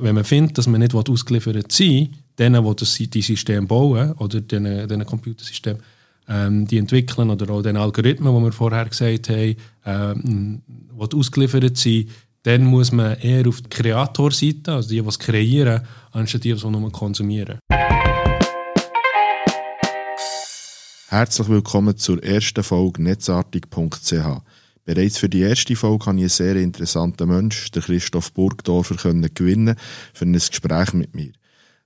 Wenn man findet, dass man nicht ausgeliefert sein will, denen, die das, die System bauen oder diesen, diesen Computersystem, ähm, die entwickeln oder auch den Algorithmen, die wir vorher gesagt haben, ähm, ausgeliefert sind, dann muss man eher auf die Kreatorseite, also die, die kreieren, anstatt die, die nur konsumieren. Herzlich willkommen zur ersten Folge netzartig.ch. Bereits für die erste Folge habe ich einen sehr interessanten Menschen, den Christoph Burgdorfer, gewinnen für ein Gespräch mit mir.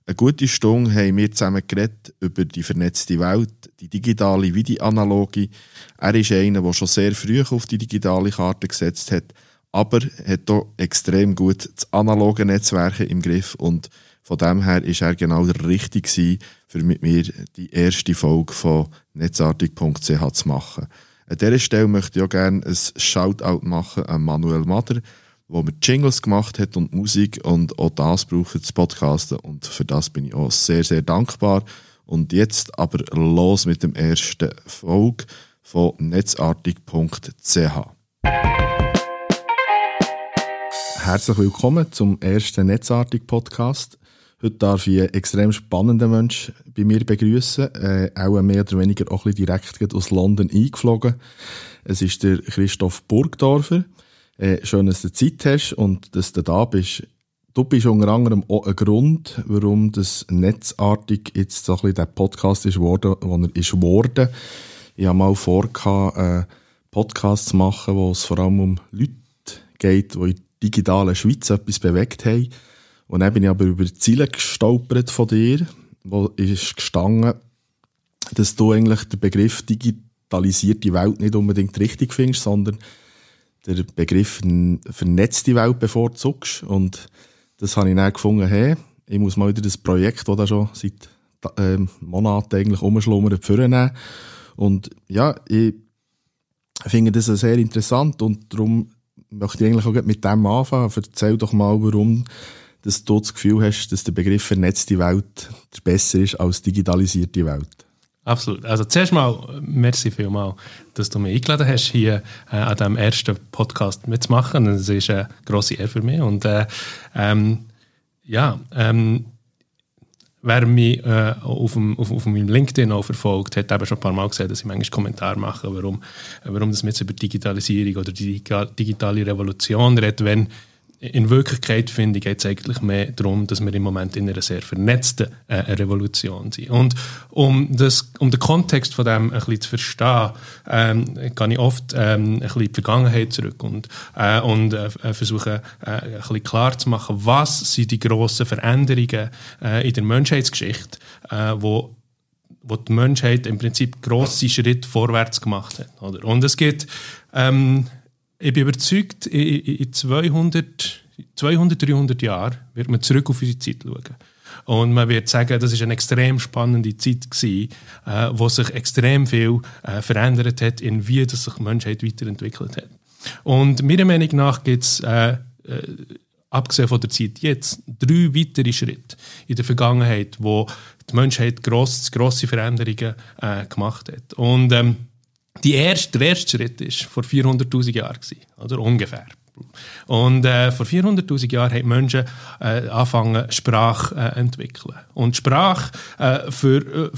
Eine gute Stunde haben wir zusammen geredet über die vernetzte Welt, die digitale wie die analoge. Er ist einer, der schon sehr früh auf die digitale Karte gesetzt hat, aber hat auch extrem gut das analoge Netzwerk im Griff und von dem her ist er genau der Richtige für mit mir die erste Folge von netzartig.ch zu machen. An dieser Stelle möchte ich auch gerne ein Shoutout machen an Manuel Mader, wo mir Jingles gemacht hat und Musik und auch das braucht das Podcasten und für das bin ich auch sehr, sehr dankbar. Und jetzt aber los mit dem ersten Folge von netzartig.ch. Herzlich willkommen zum ersten Netzartig-Podcast. Heute darf ich einen extrem spannenden Menschen bei mir begrüßen, äh, auch mehr oder weniger auch ein direkt aus London eingeflogen. Es ist der Christoph Burgdorfer. Äh, schön, dass du Zeit hast und dass du da bist. Du bist unter anderem auch ein Grund, warum das netzartig jetzt so ein bisschen der Podcast ist geworden, wo er ist geworden. Ich habe mal vor, einen Podcast zu machen, wo es vor allem um Leute geht, die digitalen Schweiz etwas bewegt haben. Und dann bin ich aber über die Ziele gestolpert von dir, wo ist gestanden, dass du eigentlich den Begriff digitalisierte Welt nicht unbedingt richtig findest, sondern der Begriff vernetzte Welt bevorzugst. Und das habe ich dann gefunden, hey, ich muss mal wieder das Projekt, das da schon seit äh, Monaten eigentlich umschlummert, vornehmen. Und ja, ich finde das sehr interessant und darum möchte ich eigentlich auch mit dem anfangen. Erzähl doch mal, warum dass du das Gefühl hast, dass der Begriff vernetzte Welt besser ist als digitalisierte Welt. Absolut. Also zuerst mal, merci vielmal, dass du mich eingeladen hast, hier äh, an diesem ersten Podcast mitzumachen. Das ist eine grosse Ehre für mich. Und äh, ähm, ja, ähm, wer mich äh, auf, dem, auf, auf meinem LinkedIn auch verfolgt, hat eben schon ein paar Mal gesehen, dass ich manchmal Kommentare mache, warum, warum das jetzt über Digitalisierung oder die digitale Revolution redet, wenn in Wirklichkeit finde ich, geht es eigentlich mehr darum, dass wir im Moment in einer sehr vernetzten äh, Revolution sind. Und um, das, um den Kontext von dem ein bisschen zu verstehen, ähm, kann ich oft ähm, ein bisschen in die Vergangenheit zurück und, äh, und äh, versuche äh, ein bisschen klar zu machen, was sind die grossen Veränderungen äh, in der Menschheitsgeschichte, äh, wo wo die Menschheit im Prinzip grosse Schritte vorwärts gemacht hat. Oder? Und es gibt ähm, ich bin überzeugt, in 200, 200, 300 Jahren wird man zurück auf unsere Zeit schauen. Und man wird sagen, das ist eine extrem spannende Zeit gewesen, äh, wo sich extrem viel äh, verändert hat, in wie das sich die Menschheit weiterentwickelt hat. Und meiner Meinung nach gibt es, äh, äh, abgesehen von der Zeit jetzt, drei weitere Schritte in der Vergangenheit, wo die Menschheit gross, grosse Veränderungen äh, gemacht hat. Und ähm, die erste, der erste Schritt war vor 400'000 Jahren, oder ungefähr. Und äh, vor 400'000 Jahren haben Menschen äh, angefangen, Sprache äh, entwickeln. Und Sprache äh, für, äh,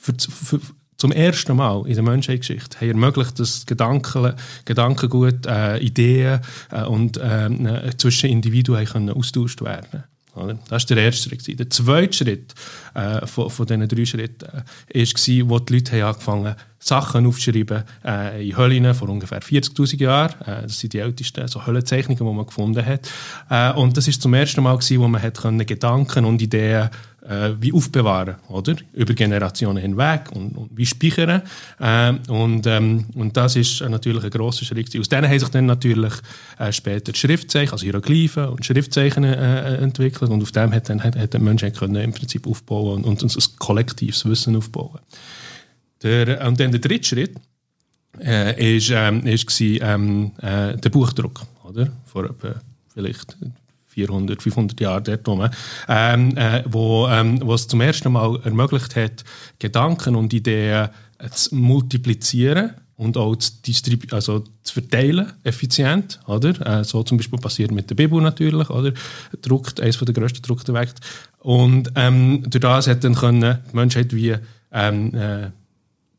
für, für, zum ersten Mal in der Menschheitsgeschichte haben ermöglicht, dass Gedanken, Gedankengut, äh, Ideen äh, und äh, zwischen Individuen können austauscht werden oder? Das war der erste Schritt. Der zweite Schritt äh, von, von diesen drei Schritten äh, war, wo die Leute haben angefangen haben, Sachen aufzuschreiben äh, in Höhlen vor ungefähr 40'000 Jahren. Äh, das sind die ältesten so Höhlenzeichnungen, die man gefunden hat. Äh, und das war zum ersten Mal, gewesen, wo man hat können Gedanken und Ideen äh, wie aufbewahren, oder? Über Generationen hinweg und, und wie speichern. Äh, und, ähm, und das ist natürlich ein grosser Schritt. Aus denen haben sich dann natürlich äh, später die Schriftzeichen, also Hieroglyphen und Schriftzeichen äh, entwickelt und auf dem hat dann hat, hat der Mensch im Prinzip aufbauen und, und ein kollektives Wissen aufbauen. Der, und dann der dritte Schritt äh, ist, ähm, ist ähm, äh, der Buchdruck, oder? Vor etwa vielleicht 400, 500 Jahren dort rum, ähm, äh, wo, ähm, es zum ersten Mal ermöglicht hat, Gedanken und Ideen äh, zu multiplizieren und auch zu, also zu verteilen, effizient, oder? Äh, so zum Beispiel passiert mit der Bibel natürlich, oder? Druckt, eines der grössten gedruckten Werke. Und ähm, durch das hat dann können die Menschheit wie ähm, äh,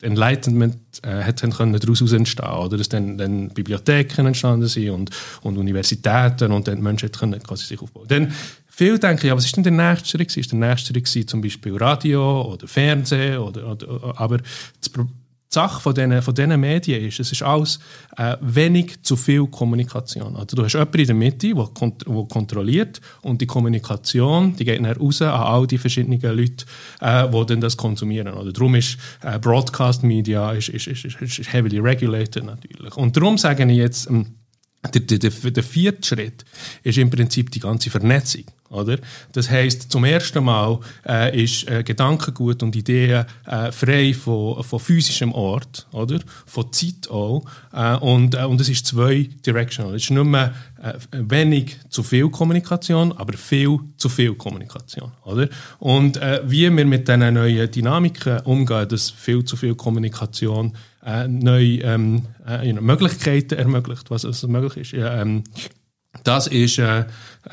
Enlightenment äh, hat dann können daraus entstehen oder dass dann, dann Bibliotheken entstanden sind und, und Universitäten und dann die Menschheit können quasi sich aufbauen. Dann Viele denken, ja, was ist denn der nächste Schritt? Ist der nächste Schritt zum Beispiel Radio oder Fernsehen? Oder, oder, aber das, die Sache von diesen, von diesen Medien ist, es ist alles äh, wenig zu viel Kommunikation. Also du hast jemanden in der Mitte, der kont kontrolliert und die Kommunikation, die geht dann raus an all die verschiedenen Leute, äh, die das konsumieren. Oder darum ist äh, Broadcast Media ist, ist, ist, ist heavily regulated natürlich. Und darum sage ich jetzt, ähm, der, der, der vierte Schritt ist im Prinzip die ganze Vernetzung. Oder? Das heißt, zum ersten Mal äh, ist äh, Gedankengut und Ideen äh, frei von, von physischem Ort, oder? von Zeit auch. Äh, und, äh, und es ist zwei directional. Es ist nicht mehr äh, wenig zu viel Kommunikation, aber viel zu viel Kommunikation. Oder? Und wie wir mit diesen neuen Dynamiken umgehen, dass viel zu viel Kommunikation neue ähm, Möglichkeiten ermöglicht, was also möglich ist. Ja, ähm, das ist, äh,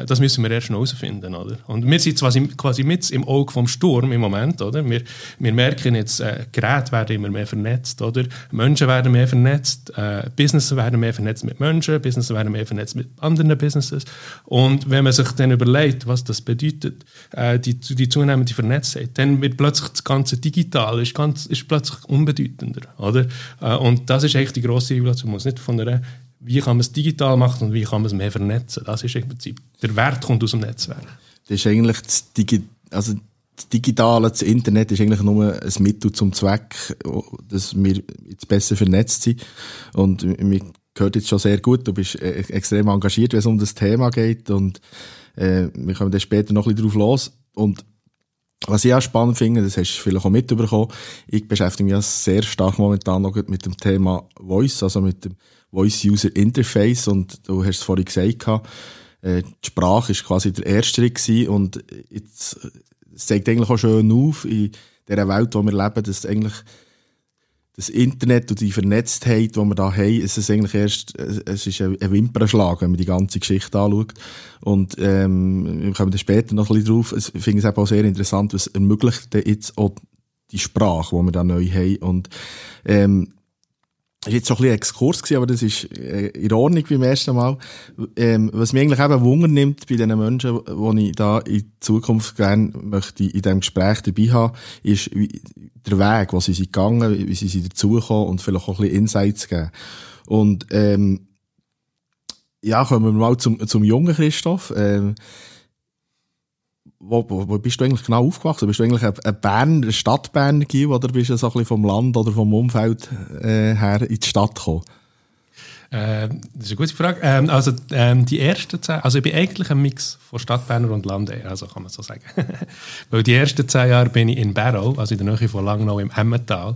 das müssen wir erst herausfinden, oder? Und wir sind quasi, quasi mit im Auge vom Sturm im Moment, oder? Wir, wir merken jetzt, äh, Geräte werden immer mehr vernetzt, oder? Menschen werden mehr vernetzt, äh, Businesses werden mehr vernetzt mit Menschen, Businesses werden mehr vernetzt mit anderen Businesses. Und wenn man sich dann überlegt, was das bedeutet, äh, die, die zunehmende Vernetztheit, dann wird plötzlich das ganze Digital ist, ganz, ist plötzlich unbedeutender, oder? Äh, und das ist eigentlich die grosse Revolution. Man muss nicht von einer wie kann man es digital machen und wie kann man es mehr vernetzen. Das ist im Prinzip, der Wert kommt aus dem Netzwerk. Das ist eigentlich das, Digi also das Digitale, das Internet ist eigentlich nur ein Mittel zum Zweck, dass wir jetzt besser vernetzt sind. Und mir gehört jetzt schon sehr gut, du bist äh, extrem engagiert, wenn es um das Thema geht und äh, wir kommen dann später noch ein bisschen drauf los. Und was ich auch spannend finde, das hast du vielleicht auch mitbekommen, ich beschäftige mich ja sehr stark momentan noch mit dem Thema Voice, also mit dem Voice User Interface und du hast es vorhin gesagt, äh, die Sprache ist quasi der erste Schritt und jetzt zeigt eigentlich auch schön auf in dieser Welt, in der wir leben, dass eigentlich das Internet und die Vernetztheit, die wir da haben, es ist eigentlich erst, es ist ein Wimpernschlag, wenn man die ganze Geschichte anschaut. Und, ähm, wir kommen dann später noch ein bisschen drauf. Ich finde es auch sehr interessant, was ermöglicht jetzt auch die Sprache, die wir da neu haben. Und, ähm, war jetzt schon ein bisschen Exkurs gewesen, aber das ist äh, in Ordnung beim ersten Mal. Ähm, was mich eigentlich eben Wunder nimmt bei den Menschen, die ich da in Zukunft gerne möchte in diesem Gespräch dabei haben, ist der Weg, wo sie sind gegangen, wie sie sind dazugekommen und vielleicht auch ein bisschen Insights geben. Und ähm, ja, kommen wir mal zum, zum jungen Christoph. Ähm, wo, wo, wo bist du eigentlich genau aufgewachsen? Bist du eigentlich ein, ein Berner, Stadtberner oder bist du so ein bisschen vom Land oder vom Umfeld äh, her in die Stadt gekommen? Äh, das ist eine gute Frage. Ähm, also ähm, die ersten zehn, also ich bin eigentlich ein Mix von Stadtberner und Land, also kann man so sagen. Weil die ersten zehn Jahre bin ich in Barrow, also in der Nähe von Langnau im Emmental,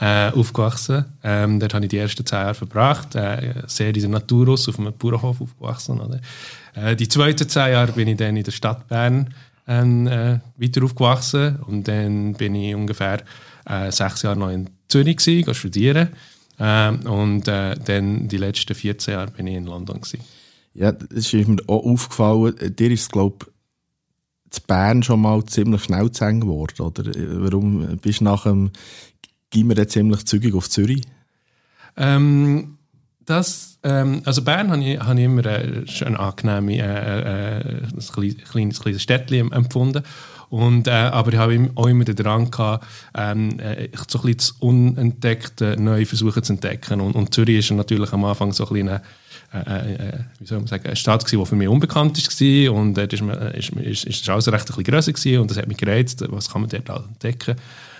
äh, aufgewachsen. Ähm, dort habe ich die ersten zehn Jahre verbracht, äh, sehr in der Natur aus, auf einem Bauernhof aufgewachsen. Oder? Äh, die zweiten zehn Jahre bin ich dann in der Stadt Bern ähm, äh, weiter aufgewachsen und dann bin ich ungefähr äh, sechs Jahre noch in Zürich gewesen, studieren ähm, und äh, dann die letzten 14 Jahre bin ich in London gewesen. Ja, das ist mir auch aufgefallen. Dir ist glaube zu Bern schon mal ziemlich schnell zu eng geworden, oder? Warum bist du nach dem Gimmer ziemlich zügig auf Zürich? Ähm, das, ähm, also Bern habe ich, hab ich immer äh, ein angenehmes, äh, äh, ein kleines, kleines Städtchen empfunden. Und, äh, aber ich habe auch immer den Drang gehabt, ähm, äh, so ein das Unentdeckte neu versuchen zu entdecken. Und, und Zürich ist natürlich am Anfang so ein bisschen äh, äh, äh, wie soll man sagen, eine Stadt die für mich unbekannt war und dort ist, man, alles recht ein bisschen grösser und das hat mich gereizt, was kann man dort entdecken.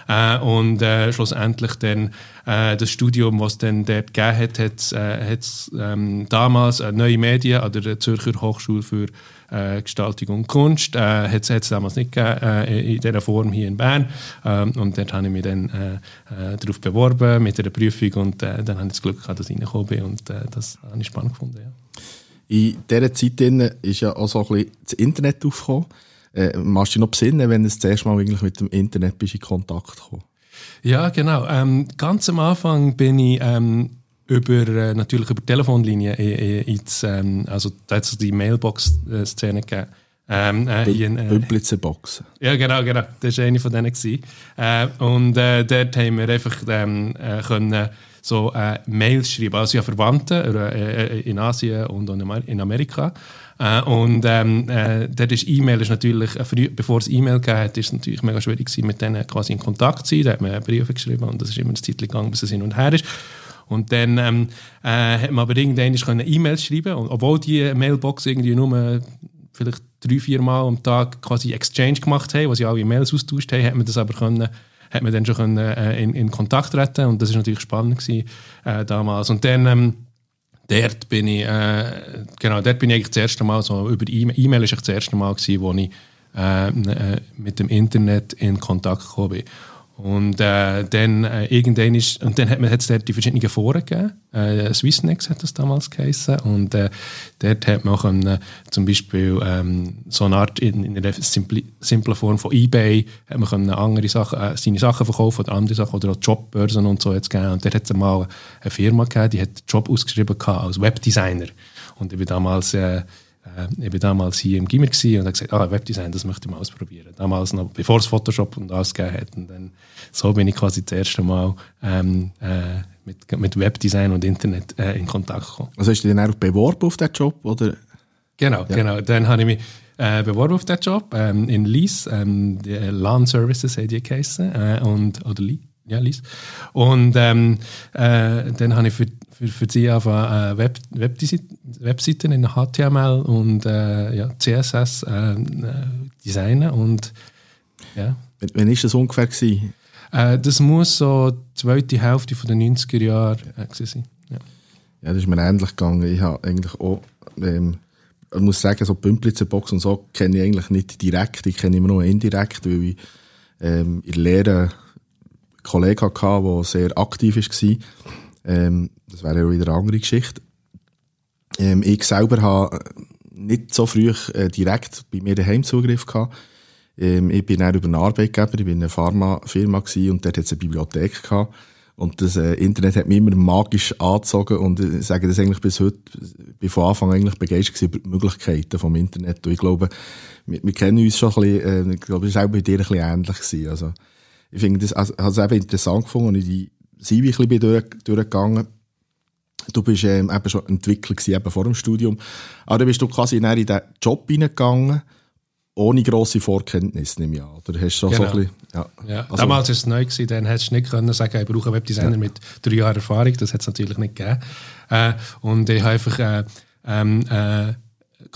Äh, und äh, schlussendlich dann äh, das Studium, was dann dort gegeben hat, hat äh, ähm, damals neue Medien an der Zürcher Hochschule für äh, Gestaltung und Kunst. Äh, hat es damals nicht gegeben, äh, in dieser Form hier in Bern. Ähm, und dort habe ich mich dann äh, darauf beworben mit einer Prüfung und dann habe ich das Glück gehabt, dass ich reingekommen bin und das habe ich spannend gefunden. Ja. In dieser Zeit ist ja auch so ein bisschen das Internet aufgekommen. Äh, machst du dich noch besinnen, wenn du das erste Mal eigentlich mit dem Internet bist in Kontakt gekommen? Ja, genau. Ähm, ganz am Anfang bin ich ähm, über, äh, natürlich über Telefonlinien ins, ähm, also da hat es die Mailbox-Szene gegeben. Ähm, äh, äh, Box. Ja, genau, genau. Das war eine von denen. Äh, und äh, dort haben wir einfach ähm, äh, können so äh, Mails schreiben. Also ja, Verwandte äh, in Asien und in Amerika. Äh, und ähm, äh, dort E-Mail ist natürlich, äh, bevor es E-Mail hat, ist es natürlich mega schwierig gewesen, mit denen quasi in Kontakt zu sein. Da hat man Briefe geschrieben und das ist immer eine Zeit gegangen, bis es hin und her ist. Und dann ähm, äh, hat man aber irgendwann E-Mails schreiben und obwohl die Mailbox irgendwie nur vielleicht drei, vier Mal am Tag quasi Exchange gemacht haben, wo sie alle E-Mails austauscht haben, hat man das aber können, hat man dann schon können, äh, in, in Kontakt treten und das ist natürlich spannend gewesen, äh, damals. Und dann ähm, dort bin ich, äh, genau, dort bin ich eigentlich das erste Mal so über E-Mail, E-Mail ist das erste Mal gewesen, wo ich äh, äh, mit dem Internet in Kontakt gekommen bin. Und äh, dann äh, irgendwann ist, und dann hat man hat's dort die verschiedenen Foren gegeben. Äh, Swissnex hat das damals geheißen. Und äh, dort hat man können, zum Beispiel ähm, so eine Art, in, in einer simpli, simplen Form von Ebay, hat man können andere Sachen, äh, seine Sachen verkaufen oder andere Sachen oder auch Jobbörsen und so jetzt gegeben. Und dort hat es mal eine Firma gegeben, die hat Job ausgeschrieben als Webdesigner. Und ich bin damals äh, äh, ich war damals hier im Gimmer und habe gesagt, ah, Webdesign, das möchte ich mal ausprobieren. Damals noch, bevor es Photoshop und alles gegeben hat. Und dann, so bin ich quasi das erste Mal ähm, äh, mit, mit Webdesign und Internet äh, in Kontakt gekommen. Also hast du dich dann auch beworben auf diesen Job? Oder? Genau, ja. genau. Dann habe ich mich äh, beworben auf diesen Job ähm, in Lease, ähm, die äh, Services hat die geheißen, äh, und, oder Lease. Ja, Lies. Und ähm, äh, dann habe ich für, für, für sie einfach äh, Web, Webseiten in HTML und äh, ja, CSS äh, äh, designen und ja. Wann war das ungefähr? Gewesen? Äh, das muss so die zweite Hälfte von den 90er Jahren äh, sein. Ja. ja, das ist mir ähnlich gegangen. Ich habe eigentlich auch, ähm, ich muss sagen, so Pümplitzer-Box und so kenne ich eigentlich nicht direkt, ich kenne immer nur indirekt, weil ich ähm, in Lehre einen Kollegen hatte, der sehr aktiv war. Ähm, das wäre ja wieder eine andere Geschichte. Ähm, ich selber habe nicht so früh äh, direkt bei mir daheim Zugriff gehabt. Ähm, ich bin dann über einen Arbeitgeber, ich bin in einer Pharmafirma und dort hat es eine Bibliothek gehabt. Und das äh, Internet hat mich immer magisch angezogen und ich sage das eigentlich bis heute, bin von Anfang an eigentlich begeistert über die Möglichkeiten vom Internet. Und ich glaube, wir, wir kennen uns schon ein bisschen, äh, ich glaube, das war auch bei dir ein bisschen ähnlich gewesen. Also, ich finde das, also, also eben interessant gefunden, als ich die Sivi ein bisschen durch, durchgegangen Du bist ähm, eben schon Entwickler gewesen, eben vor dem Studium. Aber dann bist du quasi in den Job hineingegangen, ohne grosse Vorkenntnisse, nehme ich an. Oder hast du genau. so ein bisschen, ja. ja. Also, Damals war es neu, gewesen, dann hättest du nicht können sagen, ich brauche einen Webdesigner ja. mit drei Jahren Erfahrung. Das hat es natürlich nicht gegeben. Äh, und ich habe einfach äh, ähm, äh,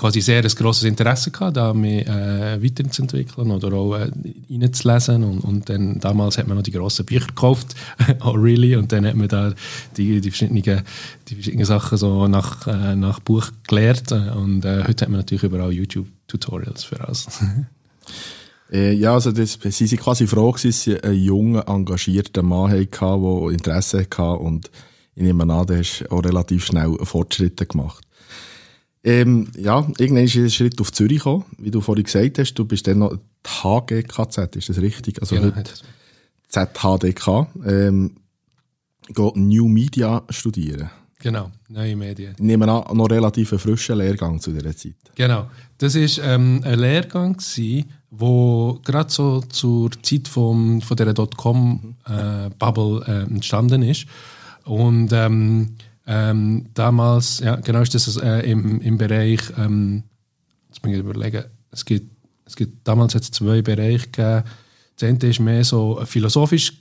quasi sehr ein grosses Interesse gehabt, da mich äh, weiterzuentwickeln oder auch äh, reinzulesen. Und, und dann, damals hat man noch die grossen Bücher gekauft, oh really, und dann hat man da die, die, verschiedenen, die verschiedenen Sachen so nach, äh, nach Buch gelernt. Und äh, heute hat man natürlich überall YouTube-Tutorials für alles. Äh, ja, also das, sie sind quasi froh, dass sie einen jungen, engagierten Mann hatten, der Interesse hatte und ich nehme an, der hast auch relativ schnell Fortschritte gemacht. Ähm, ja, irgendwann ist ein Schritt auf Zürich gekommen, wie du vorhin gesagt hast. Du bist dann noch die HGKZ, ist das richtig? Also genau. heute ZHDK. Ähm, geht New Media studieren. Genau, neue Medien. Ich nehme an, noch relativ einen frischen Lehrgang zu dieser Zeit. Genau. Das war ähm, ein Lehrgang, der gerade so zur Zeit vom, von dieser Dotcom-Bubble äh, äh, entstanden ist. Und ähm, ähm, damals, ja, genau ist das äh, im, im Bereich, ähm, jetzt muss ich überlegen, es gibt, es gibt damals es zwei Bereiche gegeben. Das eine ist mehr so philosophisch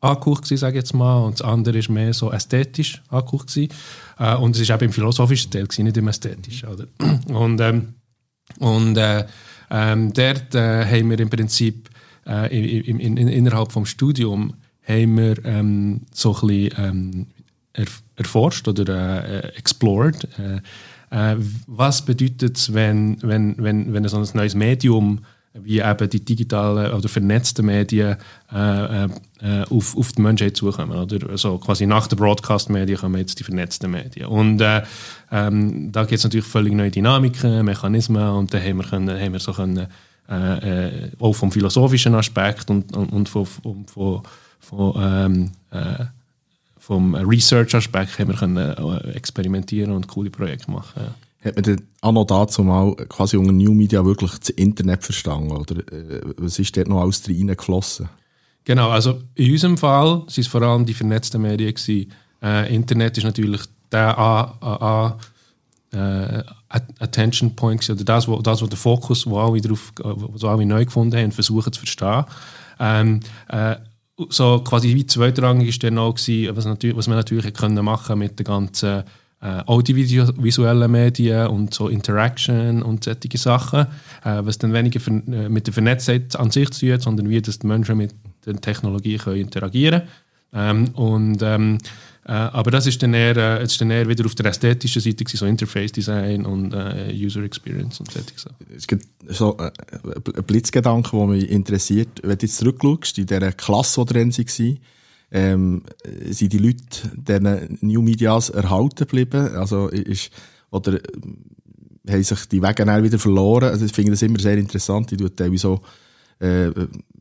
angehaucht sage ich jetzt mal, und das andere ist mehr so ästhetisch angehaucht Äh, und es ist eben im philosophischen Teil gewesen, nicht im ästhetischen, oder? Und, ähm, und äh, ähm, dort äh, haben wir im Prinzip äh, in, in, in, innerhalb vom Studium haben wir ähm, so ein bisschen ähm, erforscht oder äh, explored. Äh, äh, was bedeutet es, wenn, wenn, wenn, wenn so ein neues Medium wie eben die digitalen oder vernetzten Medien äh, äh, auf, auf die Menschheit zukommen. Oder? Also quasi nach den Broadcast-Medien kommen jetzt die vernetzten Medien. Und äh, ähm, da gibt es natürlich völlig neue Dynamiken, Mechanismen und da haben wir, können, haben wir so können, äh, auch vom philosophischen Aspekt und, und, und von, von, von von ähm, äh, vom Research-Aspekt haben wir können äh, experimentieren und coole Projekte machen. Ja. Hat man denn auch noch dazu mal quasi unter New Media wirklich das Internet verstanden? Oder äh, was ist dort noch alles reingeflossen? Genau, also in unserem Fall waren es vor allem die vernetzten Medien. Äh, Internet ist natürlich der A, A, A äh, Attention Point oder das, wo, das, wo der Fokus, wo alle, drauf, wo alle neu gefunden haben, versuchen zu verstehen. Ähm, äh, so quasi wie zweitrangig ist dann auch gewesen, was, natürlich, was man natürlich können machen mit den ganzen äh, audiovisuellen Medien und so Interaction und solche Sachen, äh, was dann weniger für, äh, mit der Vernetztheit an sich zu tun hat, sondern wie dass die Menschen mit der Technologie können interagieren können. Ähm, und ähm, äh, aber das ist dann, eher, äh, ist dann eher wieder auf der ästhetischen Seite, so Interface Design und äh, User Experience und solche Sachen. Es gibt so äh, ein Blitzgedanke, der mich interessiert. Wenn du jetzt zurückschaust, in dieser Klasse, die drin war, ähm, sind die Leute diesen New Medias erhalten geblieben? Also ist, oder haben sich die Wege wieder verloren? Also ich finde das immer sehr interessant. Ich tue teilweise so äh,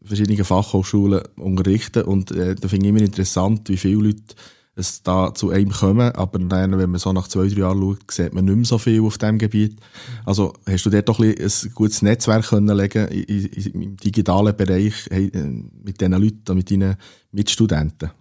verschiedene Fachhochschulen unterrichten und äh, da finde ich immer interessant, wie viele Leute es da zu einem kommen, aber dann, wenn man so nach zwei, drei Jahren schaut, sieht man nicht mehr so viel auf diesem Gebiet. Also hast du dort doch ein, ein gutes Netzwerk können legen im digitalen Bereich hey, äh, mit diesen Leuten, mit deinen Mitstudenten?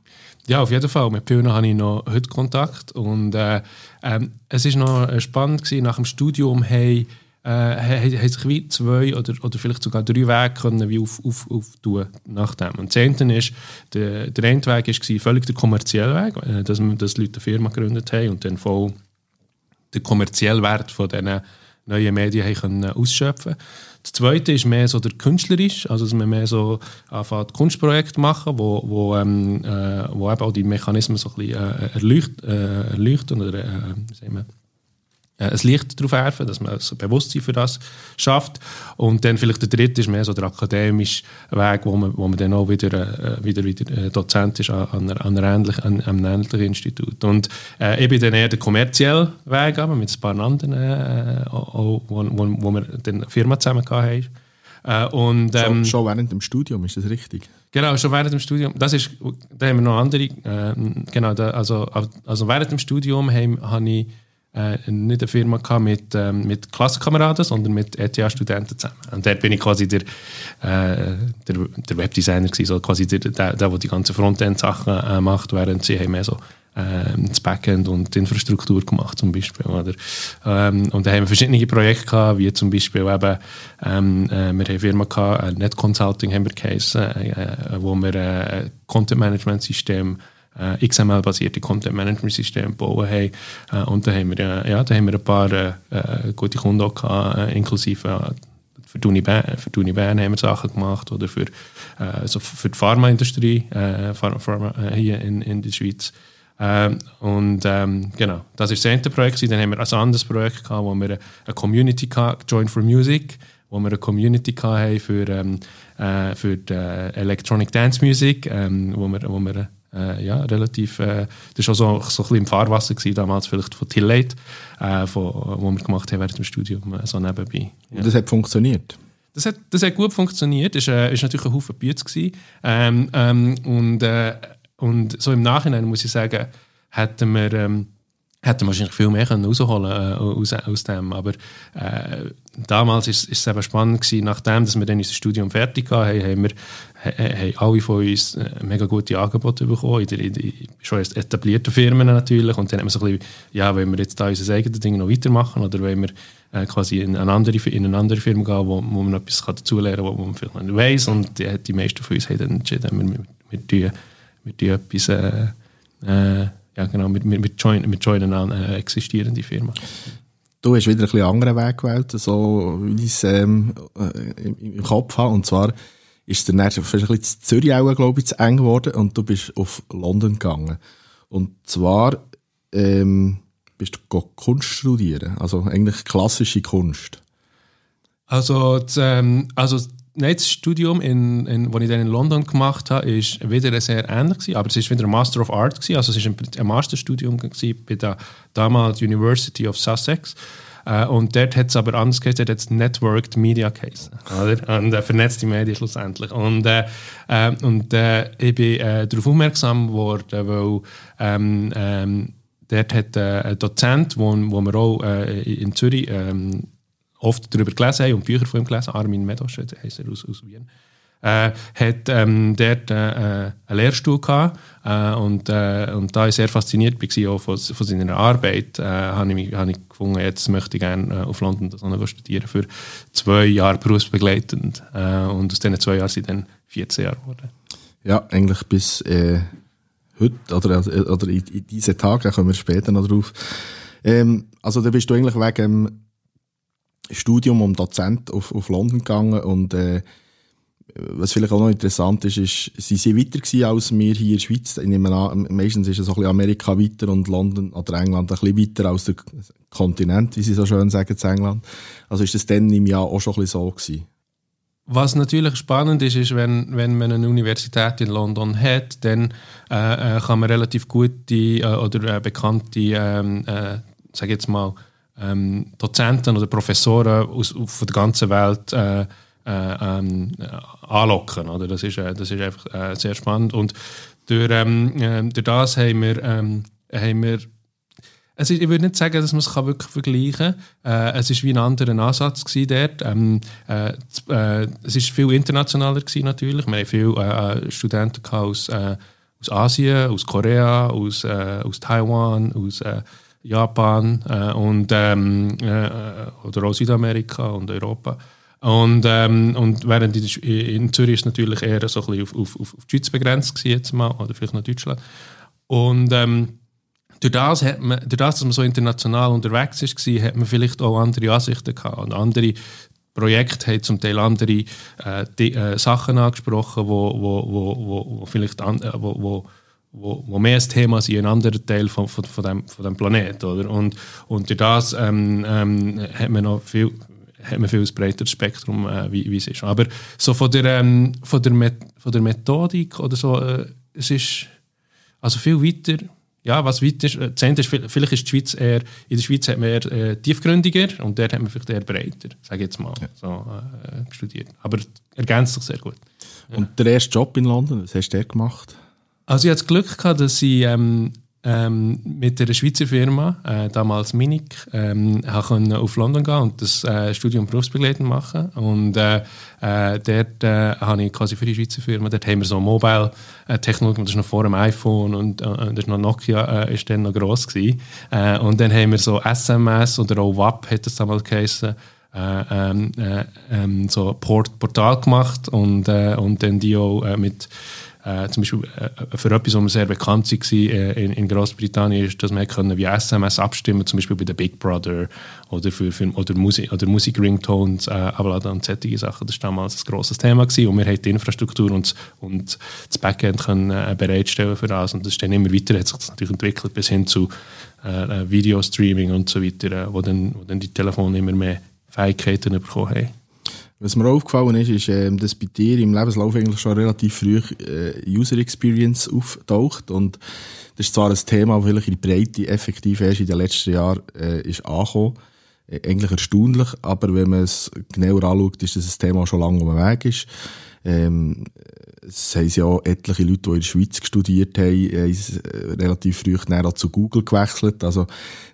Ja, auf jeden Fall. Mit vielen habe ich noch heute Kontakt und äh, ähm, es ist noch äh, spannend gewesen, nach dem Studium hey, äh, haben sich wie zwei oder, oder vielleicht sogar drei Wege können wie auf, auf, auftun nach dem. Und eine ist, der, der eine Weg war völlig der kommerzielle Weg, äh, dass, dass Leute eine Firma gegründet haben und dann voll den kommerziellen Wert von diesen neuen Medien haben können ausschöpfen Das zweite ist mehr so der künstlerisch, also dass man mehr so anfängt Kunstprojekte machen, wo, wo, ähm, äh, wo eben auch die Mechanismen so ein bisschen äh, erleucht, äh, erleuchten oder äh, ein Licht darauf werfen, dass man ein Bewusstsein für das schafft. Und dann vielleicht der dritte ist mehr so der akademische Weg, wo man, wo man dann auch wieder, äh, wieder, wieder äh, Dozent ist an, an, einer ähnlichen, an, einem ähnlichen Institut. Und äh, ich bin dann eher der kommerzielle Weg, aber mit ein paar anderen, äh, auch, wo, wo, wo wir dann eine Firma zusammen hatten. Äh, und, ähm, schon, schon, während dem Studium, ist das richtig? Genau, schon während dem Studium. Das ist, da haben wir noch andere, äh, genau, da, also, also während dem Studium habe hab ich äh, nicht eine Firma gehabt mit, ähm, mit Klassenkameraden, sondern mit ETH-Studenten zusammen. Und dort bin ich quasi der, äh, der, der Webdesigner gewesen, so quasi der, der, der, die ganzen Frontend-Sachen äh, macht, während sie haben mehr so äh, das Backend und die Infrastruktur gemacht zum Beispiel. Oder? Ähm, und da haben wir verschiedene Projekte gehabt, wie zum Beispiel eben, ähm, äh, wir haben eine Firma gehabt, äh, Net Consulting haben wir geheißen, äh, äh, wo wir äh, ein Content-Management-System äh, XML-basierte Content-Management-Systeme bauen haben. Äh, und da haben wir, äh, ja, da haben wir ein paar äh, äh, gute Kunden auch gehabt, äh, inklusive für die, Uni Bern, für die Uni Bern haben wir Sachen gemacht oder für, also für die Pharmaindustrie Pharma, Pharma, hier in, in der Schweiz. Ähm, und ähm, genau, das ist das eine Projekt. Dann haben wir ein anderes Projekt gehabt, wo wir eine Community hatten, Join for Music, wo wir eine Community hatten für, ähm, äh, für die Electronic Dance Music, ähm, wo wir, wo wir äh, ja, relativ, äh, das war so, so ein bisschen im Fahrwasser gewesen, damals vielleicht von Tillate, äh, von, wo wir gemacht haben während dem Studium, äh, so nebenbei. Ja. Und das hat funktioniert? Das hat, das hat gut funktioniert, es war äh, natürlich ein Haufen Bütze ähm, ähm, und, äh, und so im Nachhinein muss ich sagen, hätten wir ähm, hätten wahrscheinlich viel mehr können rausholen äh, aus, aus dem. Aber äh, damals ist es eben spannend gewesen, nachdem dass wir dann unser Studium fertig hatten, haben wir haben alle von uns äh, mega gute Angebote bekommen, in, der, in, in schon etablierten Firmen natürlich. Und dann haben wir so ein bisschen, ja, wollen wir jetzt da unser eigenes Ding noch weitermachen oder wollen wir äh, quasi in eine, andere, in eine andere Firma gehen, wo, wo man etwas dazulernen kann, wo man vielleicht nicht weiss. Und die, die meisten von uns haben dann entschieden, wir, wir, wir, wir etwas... Äh, äh, ja, genau, mit, mit, mit, Join, mit Joinen eine existierende Firma. Du hast wieder ein bisschen anderen Weg gewählt, so wie ich es ähm, äh, im Kopf habe. Und zwar ist der dann ein bisschen zu Zürich auch, glaube ich, zu eng geworden und du bist auf London gegangen. Und zwar ähm, bist du Kunst studieren, also eigentlich klassische Kunst. Also, das, ähm, also das Studium, in, in, das ich dann in London gemacht habe, ist wieder sehr ähnlich gewesen, aber es ist wieder ein Master of Art gewesen, also es ist ein, ein Masterstudium bei der damals University of Sussex Äh, und dort hat es aber anders geheißen, es Networked Media geheißen. Oder? Und äh, vernetzte Medien schlussendlich. Und, äh, äh, und äh, ich bin äh, darauf aufmerksam geworden, weil ähm, ähm, dort hat ein Dozent, wo, wo wir auch in Zürich ähm, oft darüber gelesen haben und Bücher von ihm gelesen, Armin Medosch heisst er aus, aus Wien, äh, hat ähm, dort äh, einen Lehrstuhl gehabt äh, und, äh, und da ich sehr fasziniert war auch von, von seiner Arbeit, äh, habe ich, hab ich gefunden, jetzt möchte ich gerne äh, auf London das studieren für zwei Jahre berufsbegleitend äh, und aus diesen zwei Jahren sind dann 14 Jahre geworden. Ja, eigentlich bis äh, heute oder, oder in, in diesen Tagen, kommen wir später noch drauf. Ähm, also da bist du eigentlich wegen dem Studium um Dozent auf, auf London gegangen und äh, was vielleicht auch noch interessant ist, ist, sie sind weiter gewesen als wir hier in der Schweiz. Ich nehme an, meistens ist es so Amerika weiter und London oder England ein bisschen weiter als der Kontinent, wie sie so schön sagen, in England. Also ist das dann im Jahr auch schon ein bisschen so gewesen? Was natürlich spannend ist, ist, wenn, wenn man eine Universität in London hat, dann äh, äh kann man relativ gute äh, oder äh, bekannte, ähm, äh, sage jetzt mal, ähm, Dozenten oder Professoren aus, von der ganzen Welt äh, äh, ähm, anlocken. Oder? Das, ist, äh, das ist einfach äh, sehr spannend. Und durch, ähm, äh, durch das haben wir, ähm, haben wir also ich würde nicht sagen, dass man es wirklich vergleichen kann. Äh, es war wie ein anderer Ansatz dort. Ähm, äh, äh, es war viel internationaler gewesen, natürlich. Wir hatten viele äh, Studenten aus, äh, aus Asien, aus Korea, aus, äh, aus Taiwan, aus Japan und, ähm, oder auch Südamerika und Europa. Und, ähm, und während in, in Zürich ist natürlich eher so ein bisschen auf, auf, auf die Schweiz begrenzt jetzt mal, oder vielleicht noch Deutschland. Und ähm, durch, das hat man, durch das, dass man so international unterwegs war, hat man vielleicht auch andere Ansichten gehabt. Und andere Projekte haben zum Teil andere äh, die, äh, Sachen angesprochen, wo, wo, wo, wo, vielleicht an, äh, wo, wo wo, wo mehr ein Thema sind, ein anderer Teil von, von, von, dem, von dem Planeten. Oder? Und, und durch das ähm, ähm, hat man noch viel, hat man viel breiteres Spektrum, äh, wie, wie es ist. Aber so von der, ähm, von der, Met von der Methodik oder so, äh, es ist also viel weiter. Ja, was weiter ist, äh, ist, vielleicht ist die Schweiz eher, in der Schweiz hat man eher äh, tiefgründiger und dort hat man vielleicht eher breiter, sage ich jetzt mal, ja. so, äh, studiert. Aber ergänzt sich sehr gut. Und der erste Job in London, was hast du gemacht? Also ich hatte das Glück gehabt, dass ich ähm, ähm, mit einer Schweizer Firma, äh, damals Minik, ähm, auf London gehen und das äh, Studium berufsbegleitend machen. Und äh, äh, dort äh, habe ich quasi für die Schweizer Firma, dort haben wir so Mobile-Technologie, das ist noch vor dem iPhone und äh, das ist noch Nokia, äh, ist dann noch gross gewesen. Äh, und dann haben wir so SMS oder auch WAP, hat das damals geheißen, äh, ähm, äh, ähm, so Port Portal gemacht und, äh, und dann die auch äh, mit äh, zum Beispiel äh, für etwas, was sehr bekannt war äh, in, in Großbritannien, ist, dass man können wie SMS abstimmen zum Beispiel bei der Big Brother oder, für, für oder, Musik, oder Musik-Ringtones äh, abladen und solche Sachen. Das war damals ein grosses Thema gewesen. und wir haben die Infrastruktur und, und das Backend können, äh, bereitstellen für das und das ist dann immer weiter, hat sich das natürlich entwickelt bis hin zu äh, äh Video-Streaming und so weiter, äh, wo, dann, wo dann die Telefone immer mehr Fähigkeiten bekommen haben. Was mir aufgefallen ist, ist, ähm, dass bei dir im Lebenslauf eigentlich schon relativ früh äh, User Experience auftaucht. Und das ist zwar ein Thema, das vielleicht in der Breite effektiv erst in den letzten Jahren äh, ist angekommen. Äh, eigentlich erstaunlich, aber wenn man es genauer anschaut, ist das ein Thema, das schon lange um den Weg ist. Ähm, es haben ja etliche Leute, die in der Schweiz studiert haben, haben äh, relativ früh näher zu Google gewechselt. Also,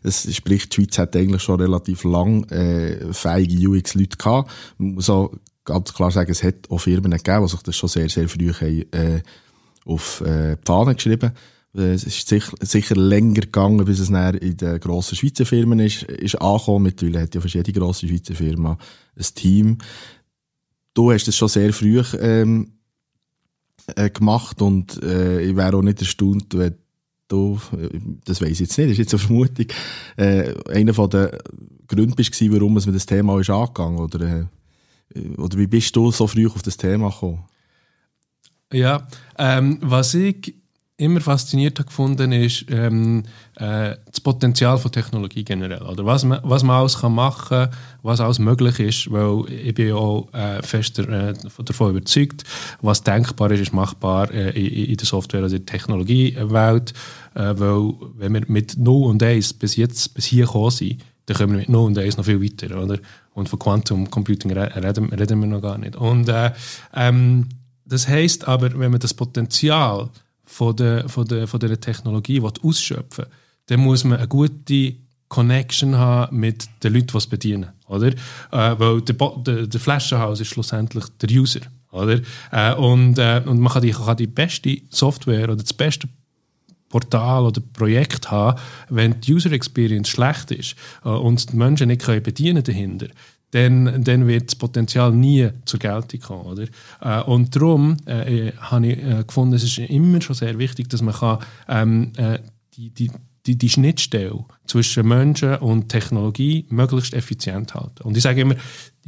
es, sprich, die Schweiz hat eigentlich schon relativ lang äh, fähige UX-Leute gehabt. Man muss auch ganz klar sagen, es hat auch Firmen gegeben, die sich das schon sehr, sehr früh haben, äh, auf äh, die Fahne geschrieben äh, es ist sicher, sicher länger gegangen, bis es näher in den grossen Schweizer Firmen ist, ist angekommen. Mittlerweile hat ja für jede grosse Schweizer Firma ein Team. Du hast es schon sehr früh ähm, äh, gemacht und äh, ich wäre auch nicht erstaunt, wenn du, das weiß ich jetzt nicht, das ist jetzt eine Vermutung, äh, einer von den Gründen bist warum man das Thema ist angegangen oder, äh, oder wie bist du so früh auf das Thema gekommen? Ja, ähm, was ich immer fasziniert gefunden, ist ähm, äh, das Potenzial von Technologie generell. Oder was man, was man alles kann machen kann, was alles möglich ist, weil ich bin auch äh, fest äh, davon überzeugt, was denkbar ist, ist machbar äh, in, in, der Software- also in der Technologiewelt. Äh, weil wenn wir mit 0 und 1 bis jetzt bis hier gekommen sind, dann kommen wir mit 0 und 1 noch viel weiter, oder? Und von Quantum Computing reden, reden wir noch gar nicht. Und äh, ähm, das heißt aber, wenn man das Potenzial von der, von der, von der Technologie ausschöpfen will, dann muss man eine gute Connection haben mit den Leuten, die es bedienen. Oder? Äh, weil der, der, der Flaschenhaus ist schlussendlich der User. Oder? Äh, und, äh, und man kann die, kann die beste Software oder das beste Portal oder Projekt haben, wenn die User Experience schlecht ist äh, und die Menschen nicht können bedienen dahinter, dann, dann wird das Potenzial nie zur Geltung kommen. Oder? Äh, und darum äh, habe ich äh, gefunden, es ist immer schon sehr wichtig, dass man kann, ähm, äh, die, die, die, die Schnittstelle zwischen Menschen und Technologie möglichst effizient halten. Und ich sage immer,